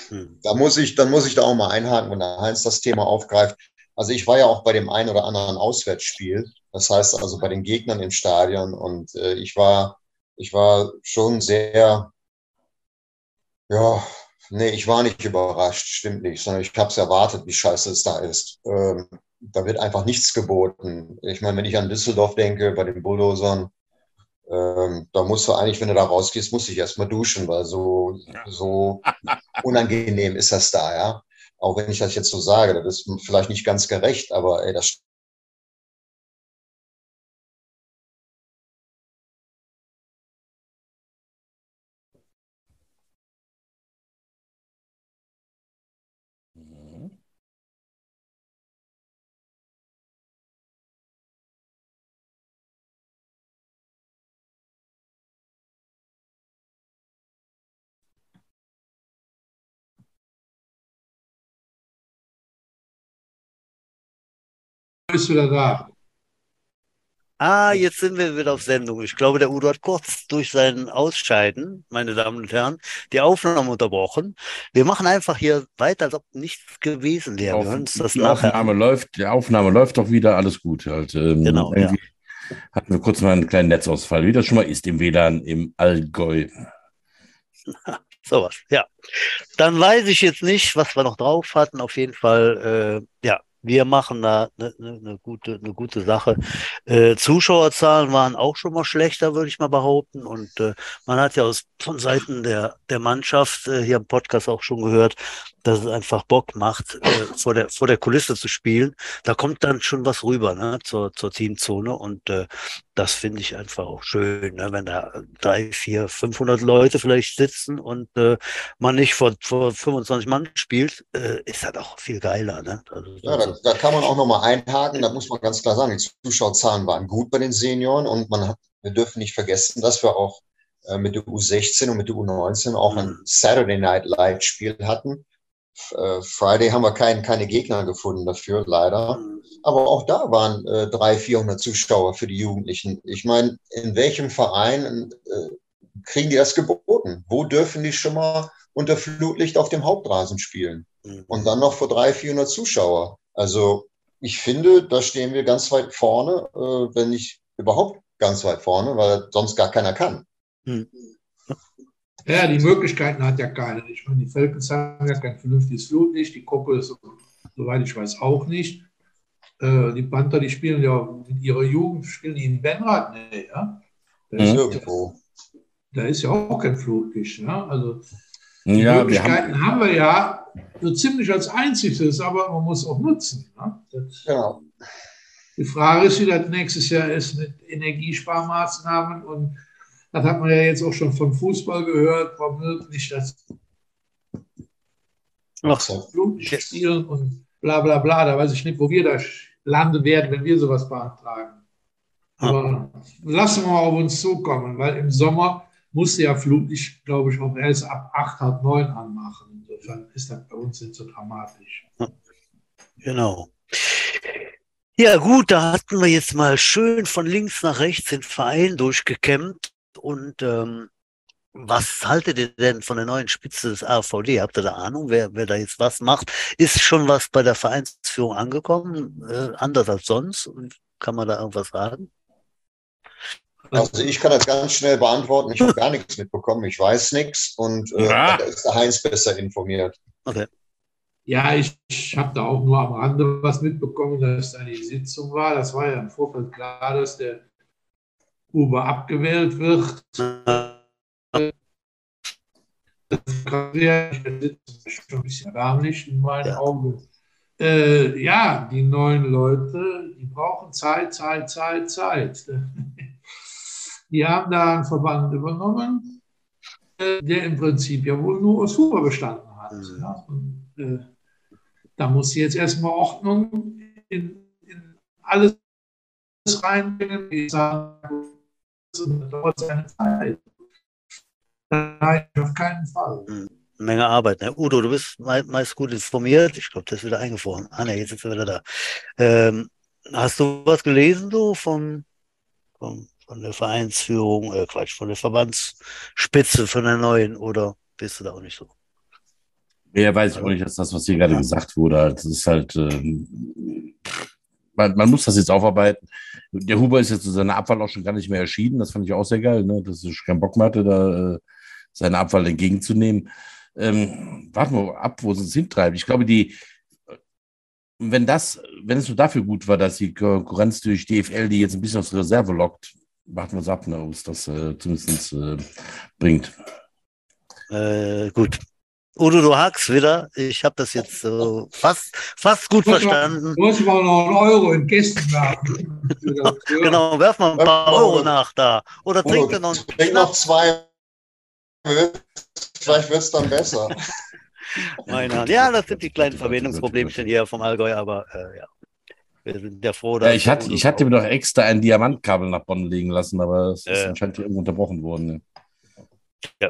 Hm. Da muss ich, dann muss ich da auch mal einhaken, wenn der Heinz das Thema aufgreift. Also ich war ja auch bei dem einen oder anderen Auswärtsspiel, das heißt also bei den Gegnern im Stadion und äh, ich war, ich war schon sehr, ja, Nee, ich war nicht überrascht, stimmt nicht, sondern ich habe es erwartet, wie scheiße es da ist. Ähm, da wird einfach nichts geboten. Ich meine, wenn ich an Düsseldorf denke, bei den Bulldozern, ähm, da musst du eigentlich, wenn du da rausgehst, musst du dich erstmal duschen, weil so, so unangenehm ist das da, ja. Auch wenn ich das jetzt so sage, das ist vielleicht nicht ganz gerecht, aber ey, das ist wieder da. Ah, jetzt sind wir wieder auf Sendung. Ich glaube, der Udo hat kurz durch sein Ausscheiden, meine Damen und Herren, die Aufnahme unterbrochen. Wir machen einfach hier weiter, als ob nichts gewesen wäre. Wir hören uns das die nachher. Aufnahme läuft, die Aufnahme läuft doch wieder, alles gut. Halt. Ähm, genau, ja. Hatten wir kurz mal einen kleinen Netzausfall, wie das schon mal ist im WLAN im Allgäu. <laughs> Sowas, ja. Dann weiß ich jetzt nicht, was wir noch drauf hatten. Auf jeden Fall, äh, ja, wir machen da eine, eine, eine, gute, eine gute Sache. Äh, Zuschauerzahlen waren auch schon mal schlechter, würde ich mal behaupten. Und äh, man hat ja aus, von Seiten der, der Mannschaft äh, hier im Podcast auch schon gehört, dass es einfach Bock macht, äh, vor, der, vor der Kulisse zu spielen. Da kommt dann schon was rüber ne, zur, zur Teamzone. Und äh, das finde ich einfach auch schön, ne, wenn da drei, vier, 500 Leute vielleicht sitzen und äh, man nicht vor, vor 25 Mann spielt, äh, ist das auch viel geiler. Ne? Also, ja, da, da, kann man auch nochmal einhaken. Da muss man ganz klar sagen, die Zuschauerzahlen waren gut bei den Senioren und man hat, wir dürfen nicht vergessen, dass wir auch äh, mit der U16 und mit der U19 auch ein mhm. Saturday Night Light Spiel hatten Friday haben wir kein, keine Gegner gefunden dafür, leider. Aber auch da waren äh, 300, 400 Zuschauer für die Jugendlichen. Ich meine, in welchem Verein äh, kriegen die das geboten? Wo dürfen die schon mal unter Flutlicht auf dem Hauptrasen spielen? Mhm. Und dann noch vor 300, 400 Zuschauer. Also ich finde, da stehen wir ganz weit vorne, äh, wenn nicht überhaupt ganz weit vorne, weil sonst gar keiner kann. Mhm. Ja, die Möglichkeiten hat ja keiner. Ich meine, die Falcons haben ja kein vernünftiges Flutlicht, die Koppel ist, soweit ich weiß, auch nicht. Äh, die Panther, die spielen ja in ihrer Jugend, spielen die in Benrad, nee, ja. Da ist, mhm. da ist ja auch kein Flutlicht, ja. Also, die ja, Möglichkeiten wir haben, haben, wir ja so ziemlich als einziges, aber man muss auch nutzen. Ne? Das, genau. Die Frage ist, wie das nächstes Jahr ist mit Energiesparmaßnahmen und das hat man ja jetzt auch schon vom Fußball gehört, womöglich das Blut spielen und bla bla bla. Da weiß ich nicht, wo wir da landen werden, wenn wir sowas beantragen. Aber lassen wir mal auf uns zukommen, weil im Sommer musste ja Flutlicht, glaube ich, auch erst ab 8, halb 9 anmachen. Insofern ist das bei uns nicht so dramatisch. Genau. Ja, gut, da hatten wir jetzt mal schön von links nach rechts den Verein durchgekämmt. Und ähm, was haltet ihr denn von der neuen Spitze des AVD? Habt ihr da Ahnung, wer, wer da jetzt was macht? Ist schon was bei der Vereinsführung angekommen, äh, anders als sonst? Kann man da irgendwas sagen? Also ich kann das ganz schnell beantworten. Ich habe gar nichts mitbekommen. Ich weiß nichts und äh, ja. da ist der Heinz besser informiert. Okay. Ja, ich, ich habe da auch nur am Rande was mitbekommen, dass da die Sitzung war. Das war ja im Vorfeld klar, dass der Uber abgewählt wird. Das ist schon ein bisschen erbärmlich in meinen ja. Augen. Äh, ja, die neuen Leute, die brauchen Zeit, Zeit, Zeit, Zeit. Die haben da einen Verband übernommen, äh, der im Prinzip ja wohl nur aus Huber bestanden hat. Mhm. Ja? Und, äh, da muss jetzt erstmal Ordnung in, in alles reinbringen. Und dauert seine Zeit. Nein, auf keinen Fall. Menge Arbeit. Ne? Udo, du bist meist gut informiert. Ich glaube, das ist wieder eingefroren. Ah, ne, jetzt ist er wieder da. Ähm, hast du was gelesen, du, vom, vom, von der Vereinsführung, äh, Quatsch, von der Verbandsspitze, von der neuen, oder bist du da auch nicht so? Ja, weiß ich auch nicht, dass das, was hier gerade ja. gesagt wurde, das ist halt, ähm, man, man, muss das jetzt aufarbeiten. Der Huber ist jetzt zu seiner Abwahl auch schon gar nicht mehr erschienen. Das fand ich auch sehr geil, ne? dass ich keinen Bock mehr hatte, da äh, seine Abwahl entgegenzunehmen. Ähm, warten wir ab, wo es uns hintreibt. Ich glaube, die, wenn das, wenn es nur dafür gut war, dass die Konkurrenz durch DFL die jetzt ein bisschen aus Reserve lockt, warten wir es ab, ne, ob es das äh, zumindest äh, bringt. Äh, gut, Udo, du hakst wieder. Ich habe das jetzt so fast, fast gut muss verstanden. Man, muss man noch einen Euro in Kästen werfen. <laughs> genau, werf mal ein paar Euro nach da. Oder trink dir noch, trink noch zwei. Vielleicht wird es dann besser. <laughs> Meine ja, das sind die kleinen Verbindungsproblemchen hier vom Allgäu, aber äh, ja. Wir sind ja froh, dass. Ja, ich, hatte, ich hatte mir doch extra ein Diamantkabel nach Bonn legen lassen, aber es ist anscheinend irgendwo unterbrochen worden. Ne? Ja.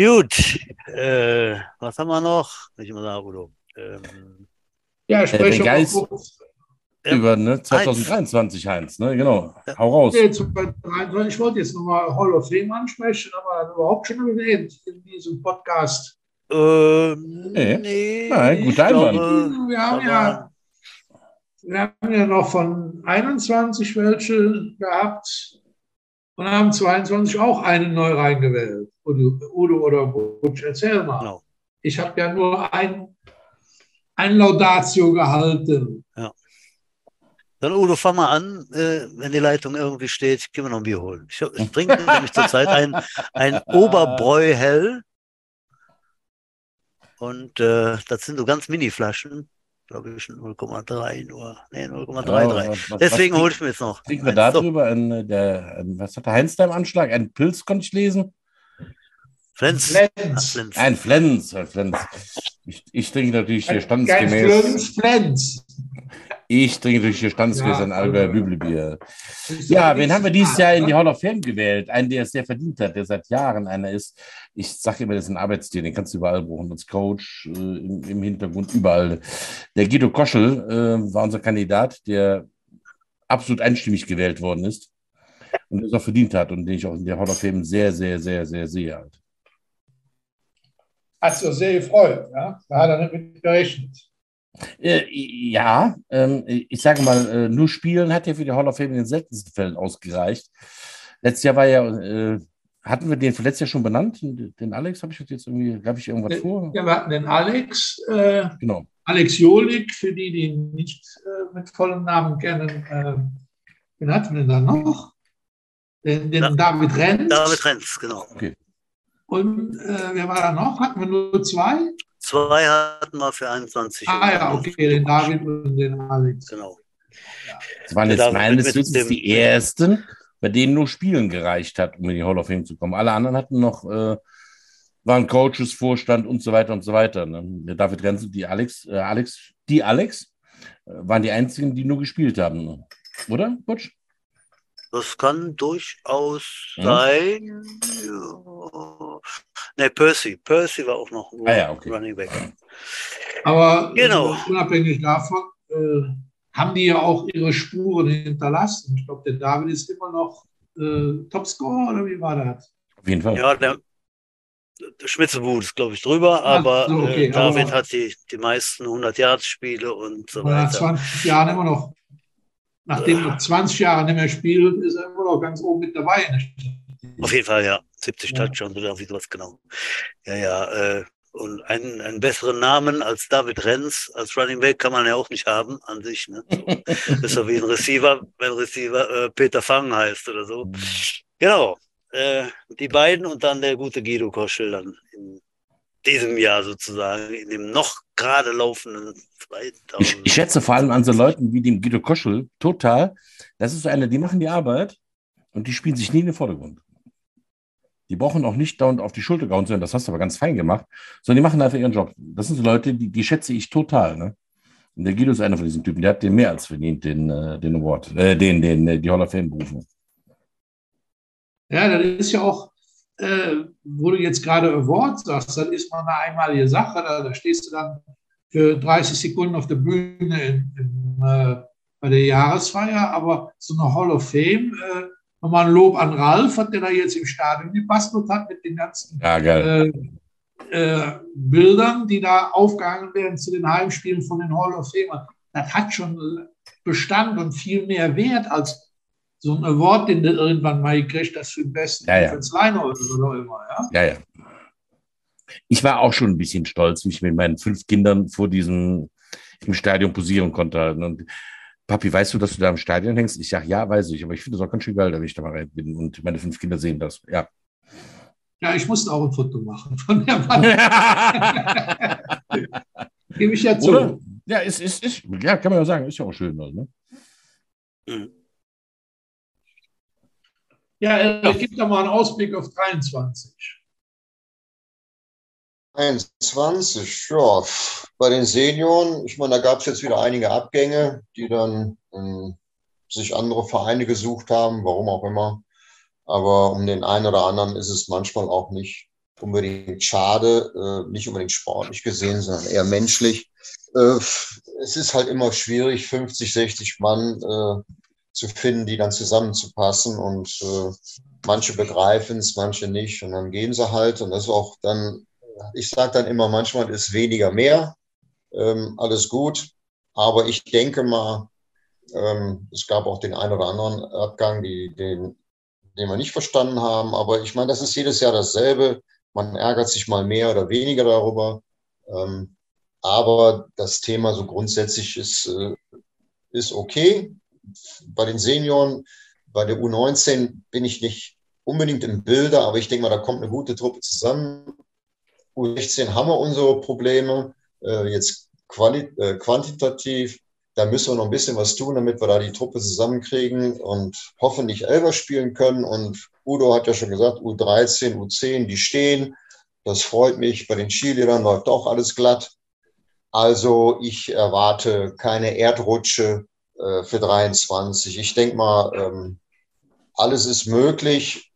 Gut, äh, was haben wir noch? Ich mal sagen, Udo. Ähm, ja, ich spreche äh, über ne, 2023, Heinz. Ne? Genau. Ja. Hau raus. Ich wollte jetzt nochmal Hall of Fame ansprechen, aber überhaupt schon erwähnt in diesem Podcast. Ähm, nee. nee. Nein, guter Einwand. Wir haben ja wir haben ja noch von 21 welche gehabt und haben 22 auch einen neu reingewählt. Udo, Udo oder Butch, erzähl mal. Genau. Ich habe ja nur ein, ein Laudatio gehalten. Ja. Dann Udo, fang mal an, äh, wenn die Leitung irgendwie steht, gehen wir noch ein Bier holen. Ich, ich trinke <laughs> nämlich zurzeit ein, ein Oberbräu hell. Und äh, das sind so ganz Mini-Flaschen glaube ich, 0,3 nur. Nee, 0,33. Ja, Deswegen hole ich mir jetzt noch. Kriegen wir darüber, ein, der, ein, was hat der Heinz da im Anschlag? Ein Pilz konnte ich lesen. Flens. Flens. Flens. Ein Flens. Ein Flens. Ich, ich trinke natürlich hier standesgemäß. Flens, Flens. Ich trinke natürlich hier standesgemäß ja, ein Allgäuer Bübelbier. Ja, wen haben wir dieses Jahr in die Hall of Fame gewählt? Einen, der es sehr verdient hat, der seit Jahren einer ist. Ich sage immer, das ist ein Arbeitstier, den kannst du überall brauchen, als Coach, äh, im, im, Hintergrund, überall. Der Guido Koschel äh, war unser Kandidat, der absolut einstimmig gewählt worden ist und es auch verdient hat und den ich auch in der Hall of Fame sehr, sehr, sehr, sehr sehe. Halt. Hast du sehr gefreut, ja? Da hat er nicht mit gerechnet. Äh, ja, ähm, ich sage mal, äh, nur spielen hat ja für die Hall of Fame in den seltensten Fällen ausgereicht. Letztes Jahr war ja, äh, hatten wir den für letztes Jahr schon benannt? Den Alex, habe ich jetzt irgendwie, habe ich irgendwas vor? Ja, wir hatten den Alex, äh, genau. Alex Jolik, für die, die ihn nicht äh, mit vollem Namen kennen. Äh, wen hatten wir denn da noch? Den, den ja, David Renz. David Renz, genau. Okay. Und äh, wer war da noch? Hatten wir nur zwei? Zwei hatten wir für 21. Ah ja, okay, den David und den Alex. Genau. Das waren jetzt meines Wissens die ersten, bei denen nur Spielen gereicht hat, um in die Hall of Fame zu kommen. Alle anderen hatten noch, äh, waren Coaches, Vorstand und so weiter und so weiter. Ne? Der David Renzel, die Alex, äh, Alex, die Alex, äh, waren die einzigen, die nur gespielt haben. Oder, Butch? Das kann durchaus hm? sein. Ja. Ne, Percy. Percy war auch noch ah, ja, okay. Running Back. Aber genau. unabhängig davon äh, haben die ja auch ihre Spuren hinterlassen. Ich glaube, der David ist immer noch äh, Topscorer oder wie war das? Auf jeden Fall. Ja, der, der Schmitzelwut ist, glaube ich, drüber, aber so, okay, äh, David aber, hat die, die meisten 100-Yard-Spiele und so weiter. Nach 20 Jahren immer noch nachdem er 20 Jahre nicht mehr spielt, ist er immer noch ganz oben mit dabei. Auf jeden Fall, ja. 70 ja. Touchdowns oder wie sowas genau. Ja, ja. Äh, und einen, einen besseren Namen als David Renz als Running Back kann man ja auch nicht haben an sich. Ne? So. <laughs> Ist so wie ein Receiver, wenn Receiver äh, Peter Fang heißt oder so. Genau. Äh, die beiden und dann der gute Guido Koschel dann in diesem Jahr sozusagen, in dem noch gerade laufenden 2000. Ich, ich, schätze vor allem an so Leuten wie dem Guido Koschel total. Das ist so eine, die machen die Arbeit und die spielen sich nie in den Vordergrund. Die brauchen auch nicht dauernd auf die Schulter gehauen zu das hast du aber ganz fein gemacht, sondern die machen einfach ihren Job. Das sind so Leute, die, die schätze ich total. Ne? Und der Guido ist einer von diesen Typen, der hat den mehr als verdient, den, äh, den Award, äh, den, den, äh, die Hall of Fame berufen. Ja, das ist ja auch, äh, wo du jetzt gerade Award sagst, dann ist man eine einmalige Sache. Da, da, stehst du dann für 30 Sekunden auf der Bühne in, in, äh, bei der Jahresfeier, aber so eine Hall of Fame, äh, nochmal ein Lob an Ralf, hat der da jetzt im Stadion gebastelt hat mit den ganzen ja, äh, äh, Bildern, die da aufgehangen werden zu den Heimspielen von den Hall of Famern. Das hat schon Bestand und viel mehr Wert als so ein Award, den du irgendwann mal gekriegt hast für den besten ja, ja. Liner oder so immer. Ja? ja, ja. Ich war auch schon ein bisschen stolz, wie ich mit meinen fünf Kindern vor diesem im Stadion posieren konnte. Und Papi, weißt du, dass du da im Stadion hängst? Ich sage, ja, weiß ich, aber ich finde es auch ganz schön geil, wenn ich da mal rein bin und meine fünf Kinder sehen das. Ja. Ja, ich musste auch ein Foto machen von der Wand. <laughs> Gebe ich ja zu. Oder? Ja, ist, ist, ist, ja, kann man ja sagen, ist ja auch schön. Ne? Mhm. Ja, äh, gib da mal einen Ausblick auf 23. 21, ja, bei den Senioren, ich meine, da gab es jetzt wieder einige Abgänge, die dann ähm, sich andere Vereine gesucht haben, warum auch immer. Aber um den einen oder anderen ist es manchmal auch nicht unbedingt schade, äh, nicht unbedingt sportlich gesehen, sondern eher menschlich. äh, es ist halt immer schwierig, 50, 60 Mann äh, zu finden, die dann zusammenzupassen und äh, manche begreifen es, manche nicht und dann gehen sie halt und das ist auch dann, ich sage dann immer, manchmal ist weniger mehr, ähm, alles gut, aber ich denke mal, ähm, es gab auch den einen oder anderen Abgang, die, den, den wir nicht verstanden haben, aber ich meine, das ist jedes Jahr dasselbe, man ärgert sich mal mehr oder weniger darüber, ähm, aber das Thema so grundsätzlich ist, äh, ist okay. Bei den Senioren, bei der U19 bin ich nicht unbedingt im Bilde, aber ich denke mal, da kommt eine gute Truppe zusammen. U16 haben wir unsere Probleme, äh, jetzt äh, quantitativ. Da müssen wir noch ein bisschen was tun, damit wir da die Truppe zusammenkriegen und hoffentlich Elber spielen können. Und Udo hat ja schon gesagt, U13, U10, die stehen. Das freut mich. Bei den Skilehrern läuft auch alles glatt. Also ich erwarte keine Erdrutsche äh, für 23. Ich denke mal, ähm, alles ist möglich.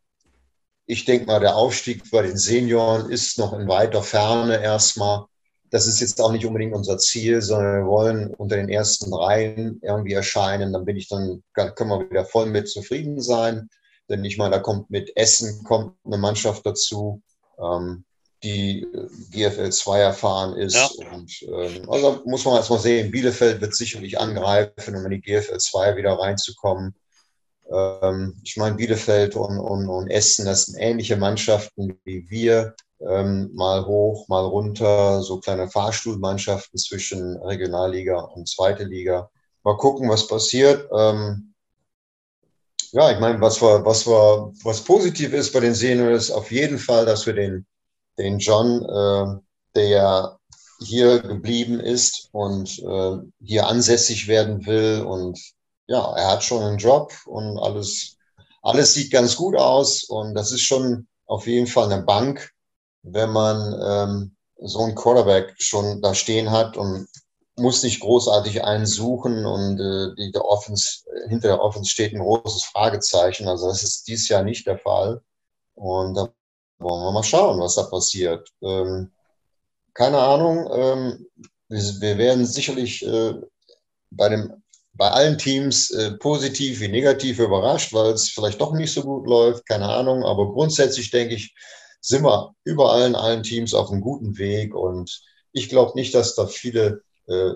Ich denke mal, der Aufstieg bei den Senioren ist noch in weiter Ferne erstmal. Das ist jetzt auch nicht unbedingt unser Ziel, sondern wir wollen unter den ersten dreien irgendwie erscheinen. Dann bin ich dann, können wir wieder voll mit zufrieden sein. Denn ich meine, da kommt mit Essen kommt eine Mannschaft dazu. Ähm, die äh, GFL 2 erfahren ist. Ja. Und, ähm, also muss man erstmal sehen, Bielefeld wird sicherlich angreifen, um in die GFL 2 wieder reinzukommen. Ähm, ich meine, Bielefeld und, und, und Essen, das sind ähnliche Mannschaften wie wir. Ähm, mal hoch, mal runter, so kleine Fahrstuhlmannschaften zwischen Regionalliga und zweite Liga. Mal gucken, was passiert. Ähm, ja, ich meine, was war, was war, was positiv ist bei den Seniors, auf jeden Fall, dass wir den den John, äh, der hier geblieben ist und äh, hier ansässig werden will. Und ja, er hat schon einen Job und alles, alles sieht ganz gut aus. Und das ist schon auf jeden Fall eine Bank, wenn man ähm, so einen Quarterback schon da stehen hat und muss nicht großartig einen suchen und äh, die, der Offense, hinter der Offense steht ein großes Fragezeichen. Also das ist dieses Jahr nicht der Fall. Und da wollen wir mal schauen, was da passiert. Ähm, keine Ahnung. Ähm, wir, wir, werden sicherlich äh, bei, dem, bei allen Teams äh, positiv wie negativ überrascht, weil es vielleicht doch nicht so gut läuft. Keine Ahnung. Aber grundsätzlich denke ich, sind wir überall in allen Teams auf einem guten Weg. Und ich glaube nicht, dass da viele äh,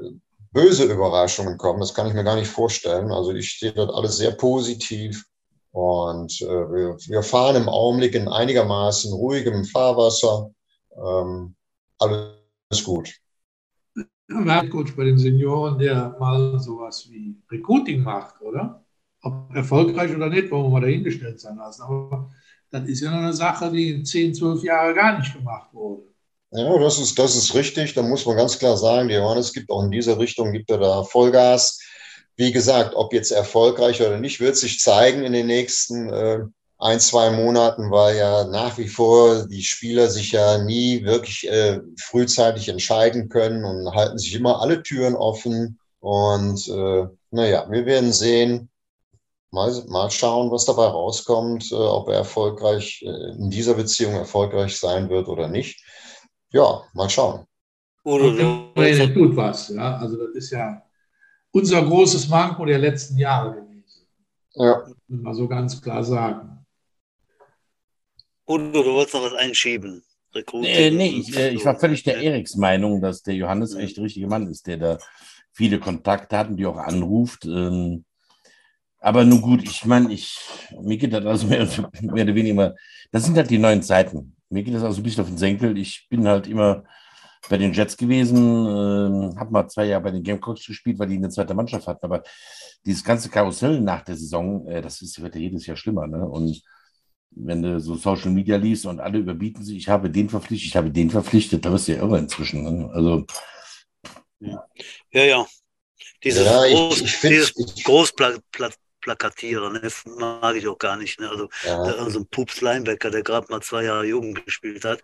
böse Überraschungen kommen. Das kann ich mir gar nicht vorstellen. Also ich sehe dort alles sehr positiv. Und äh, wir, wir, fahren im Augenblick in einigermaßen ruhigem Fahrwasser. Ähm, alles gut. Ja, Coach bei den Senioren, der mal sowas wie Recruiting macht, oder? Ob erfolgreich oder nicht, wollen wir mal dahingestellt sein lassen. Aber das ist ja noch eine Sache, die in 10, 12 Jahren gar nicht gemacht wurde. Ja, das ist, das ist richtig. Da muss man ganz klar sagen, Johannes gibt auch in dieser Richtung, gibt er da Vollgas. Wie gesagt, ob jetzt erfolgreich oder nicht, wird sich zeigen in den nächsten äh, ein, zwei Monaten, weil ja nach wie vor die Spieler sich ja nie wirklich äh, frühzeitig entscheiden können und halten sich immer alle Türen offen. Und äh, naja, wir werden sehen, mal, mal schauen, was dabei rauskommt, äh, ob er erfolgreich äh, in dieser Beziehung erfolgreich sein wird oder nicht. Ja, mal schauen. Oder er tut was, ja. Also das ist ja unser großes Manko der letzten Jahre gewesen. Ja. Mal so ganz klar sagen. Udo, du wolltest noch was einschieben. Nee, nee ich, äh, ich, war völlig der Eriks Meinung, dass der Johannes echt der richtige Mann ist, der da viele Kontakte hat und die auch anruft. Ähm, aber nun gut, ich meine, ich, mir geht das also mehr, <laughs> mehr oder weniger, das sind halt die neuen Zeiten. Mir geht das also ein bisschen auf den Senkel. Ich bin halt immer bei den Jets gewesen, äh, habe mal zwei Jahre bei den Gamecocks gespielt, weil die eine zweite Mannschaft hatten. Aber dieses ganze Karussell nach der Saison, äh, das ist, wird ja jedes Jahr schlimmer. Ne? Und wenn du so Social Media liest und alle überbieten sich, ich habe den verpflichtet, ich habe den verpflichtet, da wirst du ja irre inzwischen. Ne? Also. Ja, ja. ja. Dieses ja, Groß, ich, ich dieses Großpla plakatieren. Das mag ich auch gar nicht. Ne? Also, ja. also ein Pups Linebacker, der gerade mal zwei Jahre Jugend gespielt hat,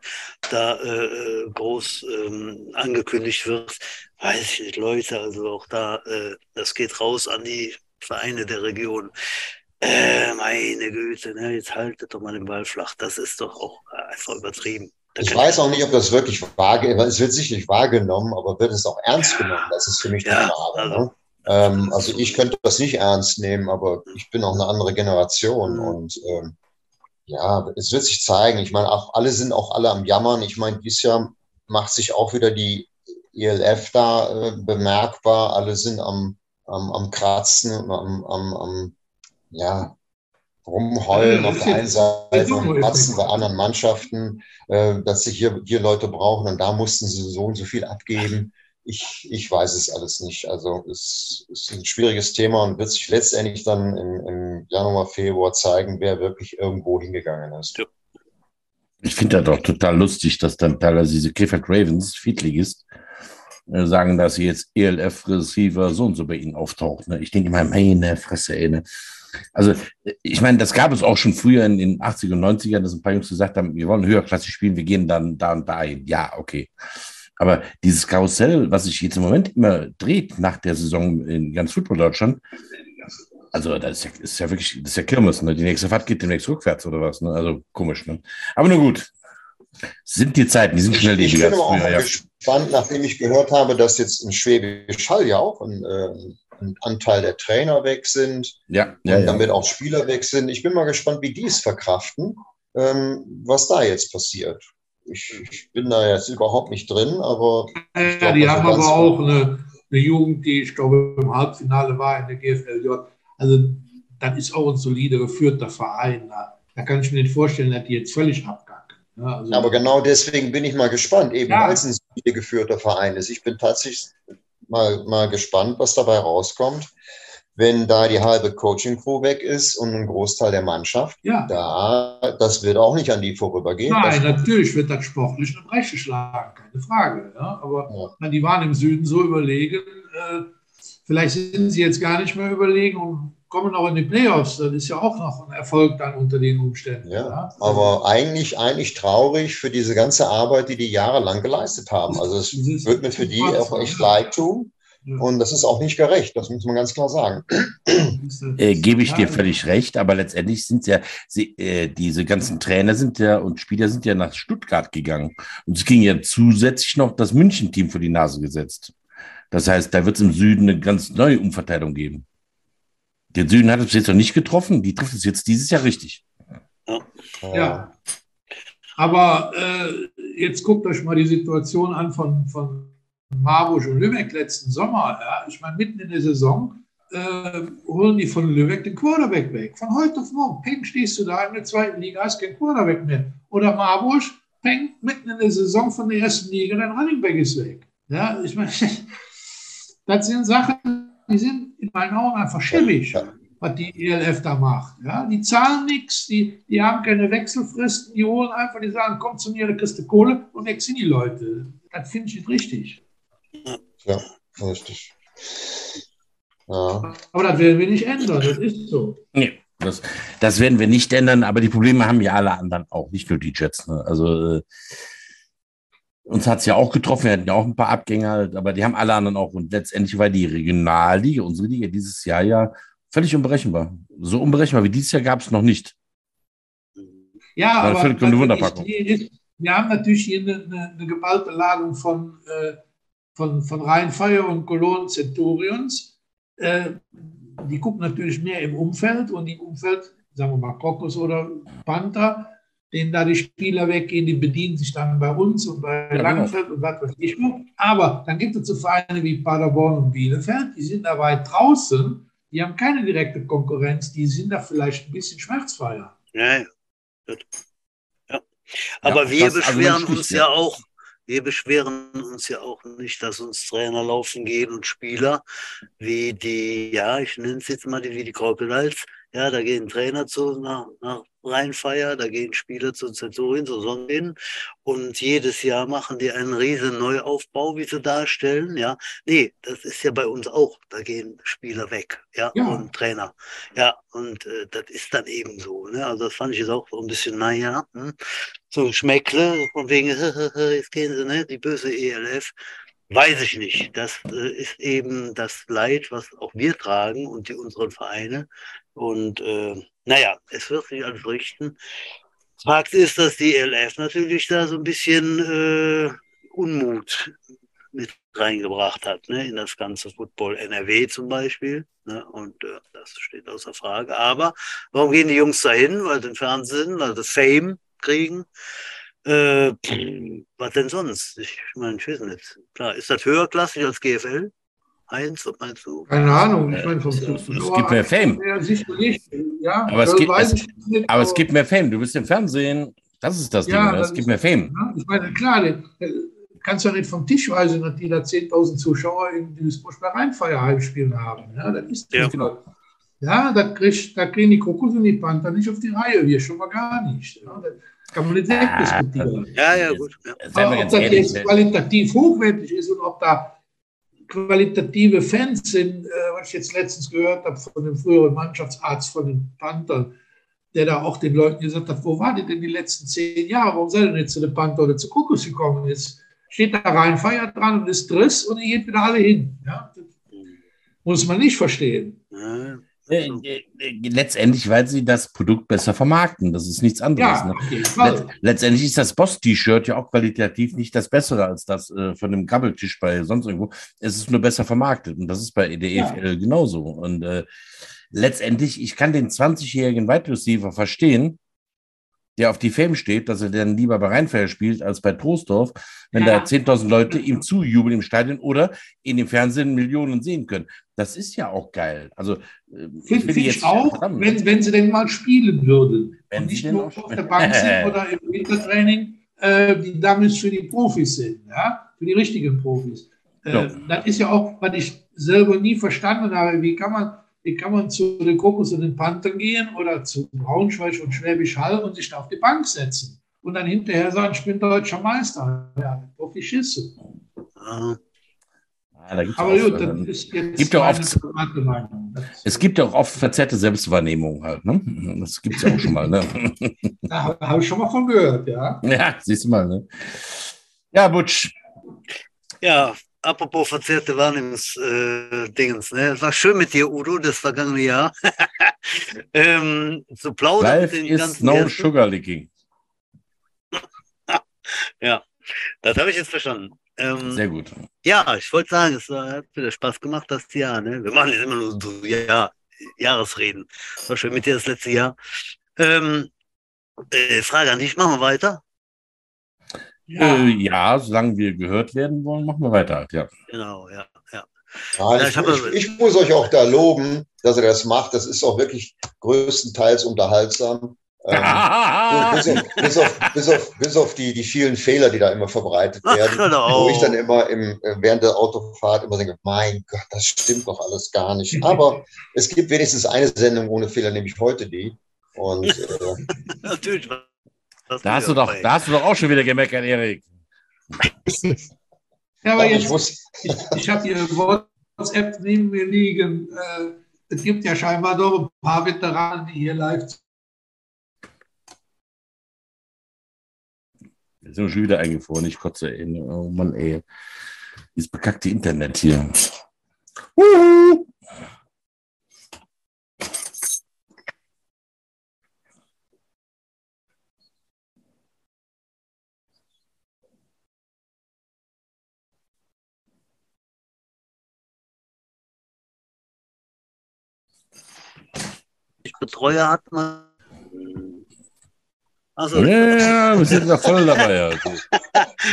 da äh, äh, groß ähm, angekündigt wird, weiß ich nicht, Leute, also auch da, äh, das geht raus an die Vereine der Region. Äh, meine Güte, ne? jetzt haltet doch mal den Ball flach. Das ist doch auch einfach übertrieben. ich weiß auch nicht, ob das wirklich wahrgenommen Es wird sicherlich wahrgenommen, aber wird es auch ernst genommen? Das ist für mich die ja, Frage. Also, ne? ähm, also ich könnte das nicht ernst nehmen, aber ich bin auch eine andere Generation mhm. und ähm, ja, es wird sich zeigen. Ich meine, auch alle sind auch alle am Jammern. Ich meine, dieses Jahr macht sich auch wieder die ELF da äh, bemerkbar. Alle sind am, am, am Kratzen, am, am, am ja, rumheulen auf der einen Seite und kratzen bei anderen Mannschaften, äh, dass sie hier, hier Leute brauchen und da mussten sie so und so viel abgeben. Ich, ich weiß es alles nicht. Also es ist ein schwieriges Thema und wird sich letztendlich dann im, im Januar, Februar zeigen, wer wirklich irgendwo hingegangen ist. Ja. Ich finde das doch total lustig, dass dann teilweise diese Krefeld Ravens, Viertligist, äh, sagen, dass sie jetzt ELF-Receiver so und so bei ihnen auftaucht. Ne? Ich denke immer, meine Fresse, ey. Ne? Also, ich meine, das gab es auch schon früher in den 80er und 90ern, dass ein paar Jungs gesagt haben, wir wollen höherklassig spielen, wir gehen dann da und da hin. Ja, okay. Aber dieses Karussell, was sich jetzt im Moment immer dreht nach der Saison in ganz Football Deutschland, also das ist ja, ist ja wirklich, das ist ja Kirmes, ne? Die nächste Fahrt geht demnächst rückwärts oder was, ne? Also komisch, ne? Aber nur gut. Sind die Zeiten, die sind schnell Ich bin aber auch ja. gespannt, nachdem ich gehört habe, dass jetzt in Schwäbisch Hall ja auch ein, äh, ein Anteil der Trainer weg sind. Ja, ja, und damit ja. auch Spieler weg sind. Ich bin mal gespannt, wie die es verkraften, ähm, was da jetzt passiert. Ich, ich, bin da jetzt überhaupt nicht drin, aber. Ja, glaub, die haben aber auch eine, eine, Jugend, die, ich glaube, im Halbfinale war in der GFLJ. Also, das ist auch ein solider, geführter Verein. Da, da kann ich mir nicht vorstellen, dass die jetzt völlig abgacken. Ja, also aber genau deswegen bin ich mal gespannt, eben ja. weil es ein solide geführter Verein ist. Ich bin tatsächlich mal, mal gespannt, was dabei rauskommt, wenn da die halbe Coaching-Crew weg ist und ein Großteil der Mannschaft. Ja. Da, das wird auch nicht an die vorübergehen. Nein, das natürlich wird das sportlich eine Breche schlagen, keine Frage. Ja? Aber ja. die waren im Süden so überlegen, äh, vielleicht sind sie jetzt gar nicht mehr überlegen und kommen auch in die Playoffs. Das ist ja auch noch ein Erfolg dann unter den Umständen. Ja, ja. aber eigentlich, eigentlich traurig für diese ganze Arbeit, die die jahrelang geleistet haben. Also es <laughs> wird mir für die auch echt leid tun. Und das ist auch nicht gerecht, das muss man ganz klar sagen. Äh, Gebe ich dir völlig recht, aber letztendlich sind ja, sie, äh, diese ganzen Trainer sind ja und Spieler sind ja nach Stuttgart gegangen. Und es ging ja zusätzlich noch das München-Team vor die Nase gesetzt. Das heißt, da wird es im Süden eine ganz neue Umverteilung geben. Der Süden hat es jetzt noch nicht getroffen, die trifft es jetzt dieses Jahr richtig. Ja. ja. Aber äh, jetzt guckt euch mal die Situation an von, von Marburg und Lübeck letzten Sommer. Ja. Ich meine, mitten in der Saison äh, holen die von Lübeck den Quarterback weg. Von heute auf morgen. Peng, stehst du da in der zweiten Liga, hast kein Quarterback mehr. Oder Marburg, Peng, mitten in der Saison von der ersten Liga, dein Running Back ist weg. Ja, ich meine, <laughs> das sind Sachen, die sind in meinen Augen einfach schäbig, ja. was die ELF da macht. Ja, die zahlen nichts, die, die haben keine Wechselfristen, die holen einfach, die sagen, komm zu mir, da kriegst du Kohle und weg sind die Leute. Das finde ich nicht richtig. Ja, richtig. Ja. Aber das werden wir nicht ändern, das ist so. Nee. Das, das werden wir nicht ändern, aber die Probleme haben ja alle anderen auch, nicht nur die Jets. Ne? Also äh, uns hat es ja auch getroffen, wir hatten ja auch ein paar Abgänger, halt, aber die haben alle anderen auch. Und letztendlich war die Regionalliga, unsere Liga dieses Jahr ja völlig unberechenbar. So unberechenbar wie dieses Jahr gab es noch nicht. Ja, aber völlig eine Wunderpackung. Ist, wir haben natürlich hier eine, eine, eine geballte Ladung von, äh, von, von Rheinfeuer und Cologne Centurions. Äh, die gucken natürlich mehr im Umfeld und im Umfeld, sagen wir mal Kokos oder Panther, denen da die Spieler weggehen, die bedienen sich dann bei uns und bei ja, genau. Langenfeld und was weiß ich. Aber dann gibt es so Vereine wie Paderborn und Bielefeld, die sind da weit draußen, die haben keine direkte Konkurrenz, die sind da vielleicht ein bisschen schmerzfreier. Ja, ja. ja. Aber ja, wir also beschweren also uns ja auch, wir beschweren uns ja auch nicht, dass uns Trainer laufen gehen und Spieler wie die, ja, ich nenne es jetzt mal die, wie die Crocodiles, ja, da gehen Trainer zu nach, nach Rheinfeier, da gehen Spieler zu Zenturien, zu Sonnen und jedes Jahr machen die einen riesen Neuaufbau, wie sie darstellen, ja. Nee, das ist ja bei uns auch, da gehen Spieler weg, ja, ja. und Trainer, ja, und äh, das ist dann eben so, ne, also das fand ich jetzt auch so ein bisschen, naja, hm, so Schmeckle, von wegen, <laughs> jetzt gehen sie, ne, die böse ELF, Weiß ich nicht. Das äh, ist eben das Leid, was auch wir tragen und die unseren Vereine. Und äh, naja, es wird sich alles richten. Fakt ist, dass die LF natürlich da so ein bisschen äh, Unmut mit reingebracht hat, ne, in das ganze Football NRW zum Beispiel. Ne, und äh, das steht außer Frage. Aber warum gehen die Jungs da hin? Weil sie den Fernsehen, weil sie Fame kriegen. Äh, was denn sonst? Ich meine, ich weiß nicht. Klar, ist das höherklassig als GFL? Eins, was meinst du? Keine Ahnung, ich meine, vom es, es gibt mehr Fame. Ja, aber, es gibt, es, aber es gibt mehr Fame. Du bist im Fernsehen, das ist das ja, Ding, es gibt mehr Fame. Ja, ich meine, klar, kannst ja nicht vom Tisch weisen, dass die da 10.000 Zuschauer in Duisburg bei Rheinfeier spielen haben. Ja, das ist ja. Genau. Ja, da, krieg, da kriegen die Krokus und die Panther nicht auf die Reihe, wir schon mal gar nicht. Ja, das kann man nicht wegdiskutieren. Ja, ja, gut. Ja. Aber ob das jetzt qualitativ hochwertig ist und ob da qualitative Fans sind, äh, was ich jetzt letztens gehört habe von dem früheren Mannschaftsarzt von den Panthern, der da auch den Leuten gesagt hat, wo war die denn die letzten zehn Jahre? Warum seid ihr nicht zu den Panther oder zu Kokos gekommen? Jetzt steht da rein, feiert dran und ist Driss und ihr geht wieder alle hin. Ja? muss man nicht verstehen. Äh, letztendlich, weil sie das Produkt besser vermarkten. Das ist nichts anderes. Ja, ne? Let letztendlich ist das Boss-T-Shirt ja auch qualitativ nicht das Bessere als das äh, von dem Gabbeltisch bei sonst irgendwo. Es ist nur besser vermarktet. Und das ist bei der EFL ja. genauso. Und äh, letztendlich, ich kann den 20-jährigen Wide Receiver verstehen, der auf die Fame steht, dass er dann lieber bei Rheinfeier spielt als bei Troisdorf, wenn ja. da 10.000 Leute ihm zujubeln im Stadion oder in dem Fernsehen Millionen sehen können. Das ist ja auch geil. Also äh, finde find ich auch, wenn, wenn sie denn mal spielen würden wenn und nicht nur auf der Bank sind <laughs> oder im Wintertraining, äh, die damals für die Profis sind, ja, für die richtigen Profis. Äh, ja. Das ist ja auch, was ich selber nie verstanden habe. Wie kann man wie kann man zu den Kokos und den Panthern gehen oder zu Braunschweig und Schwäbisch Hall und sich da auf die Bank setzen und dann hinterher sagen, ich bin deutscher Meister. Ja, auf die Schisse. Ja, Aber gut, das ist jetzt gibt ja oft, Es gibt ja auch oft verzerrte Selbstwahrnehmung halt. Ne? Das gibt es ja auch schon mal. Ne? <laughs> Da habe ich schon mal von gehört, ja. Ja, siehst du mal. Ne? Ja, Butsch. Ja, apropos verzerrte Wahrnehmungsdingens, äh, ne? Es war schön mit dir, Udo, das vergangene Jahr. <laughs> ähm, zu plaudern Life mit den is no Ersten. sugar licking. <laughs> ja, das habe ich jetzt verstanden. Ähm, Sehr gut. Ja, ich wollte sagen, es hat wieder Spaß gemacht, das Jahr. Ne? Wir machen jetzt immer nur so Jahr, Jahresreden. War schön mit dir das letzte Jahr. Ähm, äh, Frage an dich, machen wir weiter? Ja. Äh, ja, solange wir gehört werden wollen, machen wir weiter. Ja. Genau, ja. ja. ja ich, ich, ich, muss euch auch da loben, dass ihr das macht. Das ist auch wirklich größtenteils unterhaltsam. Ähm, bis, auf, bis, auf, bis, auf, bis, auf, die, die vielen Fehler, die da immer verbreitet werden, Ach, wo ich dann immer im, äh, während der Autofahrt immer denke, mein Gott, das stimmt doch alles gar nicht. Aber es gibt wenigstens eine Sendung ohne Fehler, nämlich heute die. Und äh, <laughs> natürlich da hast, du doch, da hast du doch auch schon wieder gemeckert, Erik. ja, aber jetzt, ich, ich habe hier WhatsApp neben mir liegen. Äh, es gibt ja scheinbar doch ein paar Veteranen, die hier live Jetzt sind wir schon wieder eingefroren. Ich kotze, ey. Oh Mann, ey. Dieses bekackte Internet hier. Uhu. Betreuer hat man. Also, ja, wir sind da voll dabei. Also.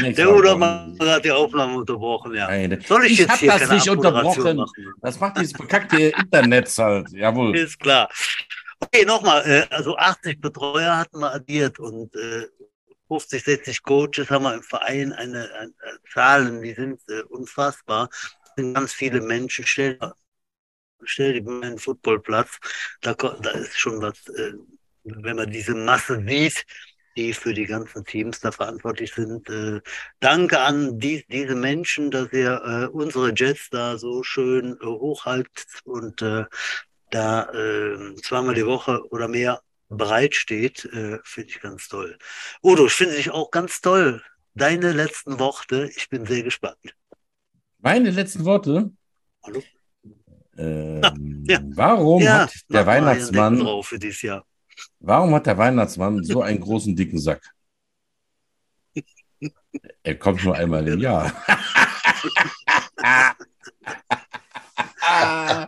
<laughs> Der Udermann hat die Aufnahme unterbrochen, ja. Soll ich, ich jetzt hier das nicht unterbrochen. Machen? Das macht dieses bekackte Internet halt. Jawohl. Ist klar. Okay, nochmal. Äh, also 80 Betreuer hatten wir addiert und 50, äh, 60 Coaches haben wir im Verein eine, eine Zahlen, die sind äh, unfassbar. Es sind ganz viele Menschen. Stell, stell dir mal einen Footballplatz, da, da ist schon was, äh, wenn man diese Masse sieht, die für die ganzen Teams da verantwortlich sind. Äh, danke an die, diese Menschen, dass ihr äh, unsere Jets da so schön äh, hochhaltet und äh, da äh, zweimal die Woche oder mehr bereitsteht, äh, finde ich ganz toll. Udo, ich finde dich auch ganz toll. Deine letzten Worte, ich bin sehr gespannt. Meine letzten Worte? Hallo? Ähm, <laughs> ja. Warum ja, hat der Weihnachtsmann Warum hat der Weihnachtsmann so einen großen, dicken Sack? Er kommt nur einmal im Jahr. <laughs>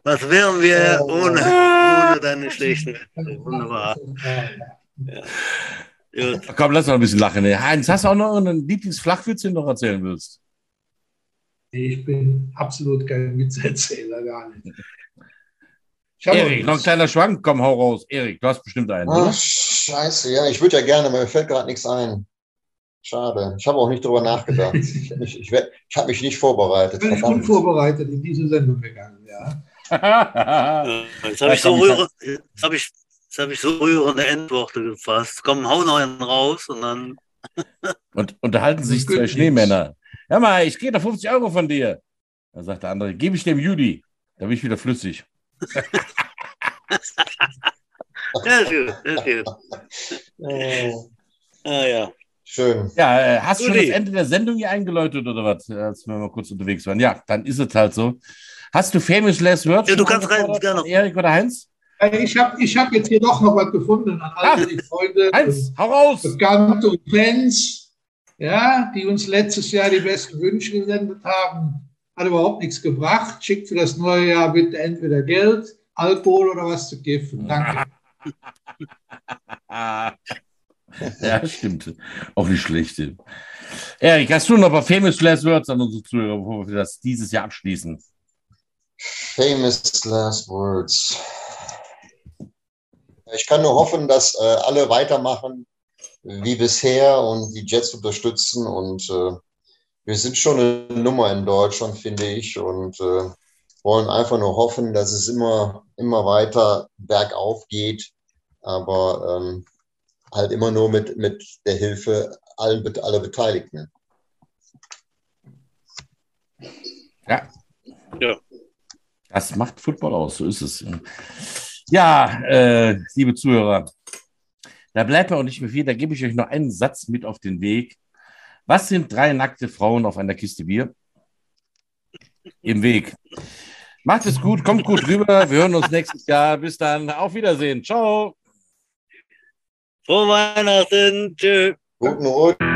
Was wären wir ohne, ohne deine schlechten Wunderbar. Ja. Komm, lass mal ein bisschen lachen. Heinz, hast du auch noch einen Lieblingsflachwitz, den du noch erzählen willst? Ich bin absolut kein Witzerzähler, gar nicht. Erik, noch ein kleiner Schwank, komm, hau raus. Erik, du hast bestimmt einen. Ach, scheiße, ja, ich würde ja gerne, aber mir fällt gerade nichts ein. Schade. Ich habe auch nicht darüber nachgedacht. <laughs> ich, ich, ich, ich habe mich nicht vorbereitet. Ich bin unvorbereitet in diese Sendung gegangen, ja. <laughs> jetzt habe ich, so rührende, hab ich, hab ich so rührende Endworte gefasst. Komm, hau noch einen raus und dann. <laughs> und unterhalten sich zwei Schneemänner. Hör mal, ich gehe da 50 Euro von dir. Da sagt der andere, gebe ich dem Juli. Da bin ich wieder flüssig. Ja, gut, ja, gut. Oh. Ah, ja. Schön. Ja, äh, hast du schon das Ende der Sendung hier eingeläutet oder was, als wir mal kurz unterwegs waren? Ja, dann ist es halt so. Hast du Famous Last Words? Ja, du kannst rein, gerne. Erik oder Heinz? Äh, ich habe ich hab jetzt hier doch noch was gefunden an alle die Freunde, Heinz, hau raus. Bekannte und Fans, ja, die uns letztes Jahr die besten Wünsche gesendet haben. Hat überhaupt nichts gebracht. Schickt für das neue Jahr bitte entweder Geld, Alkohol oder was zu giften. Danke. <laughs> ja, stimmt. Auch nicht schlecht. Erik, hast du noch ein paar famous last words an unsere Zuhörer, bevor wir das dieses Jahr abschließen? Famous last words. Ich kann nur hoffen, dass äh, alle weitermachen wie bisher und die Jets unterstützen. Und äh, wir sind schon eine Nummer in Deutschland, finde ich. Und äh, wollen einfach nur hoffen, dass es immer, immer weiter bergauf geht. Aber ähm, halt immer nur mit, mit der Hilfe allen, aller Beteiligten. Ja. ja. Das macht Football aus, so ist es. Ja, äh, liebe Zuhörer, da bleibt mir auch nicht mehr viel. Da gebe ich euch noch einen Satz mit auf den Weg. Was sind drei nackte Frauen auf einer Kiste Bier? Im Weg. Macht es gut, kommt gut rüber. Wir hören uns nächstes Jahr. Bis dann. Auf Wiedersehen. Ciao. Frohe Weihnachten. Tschüss. Guten Rutsch.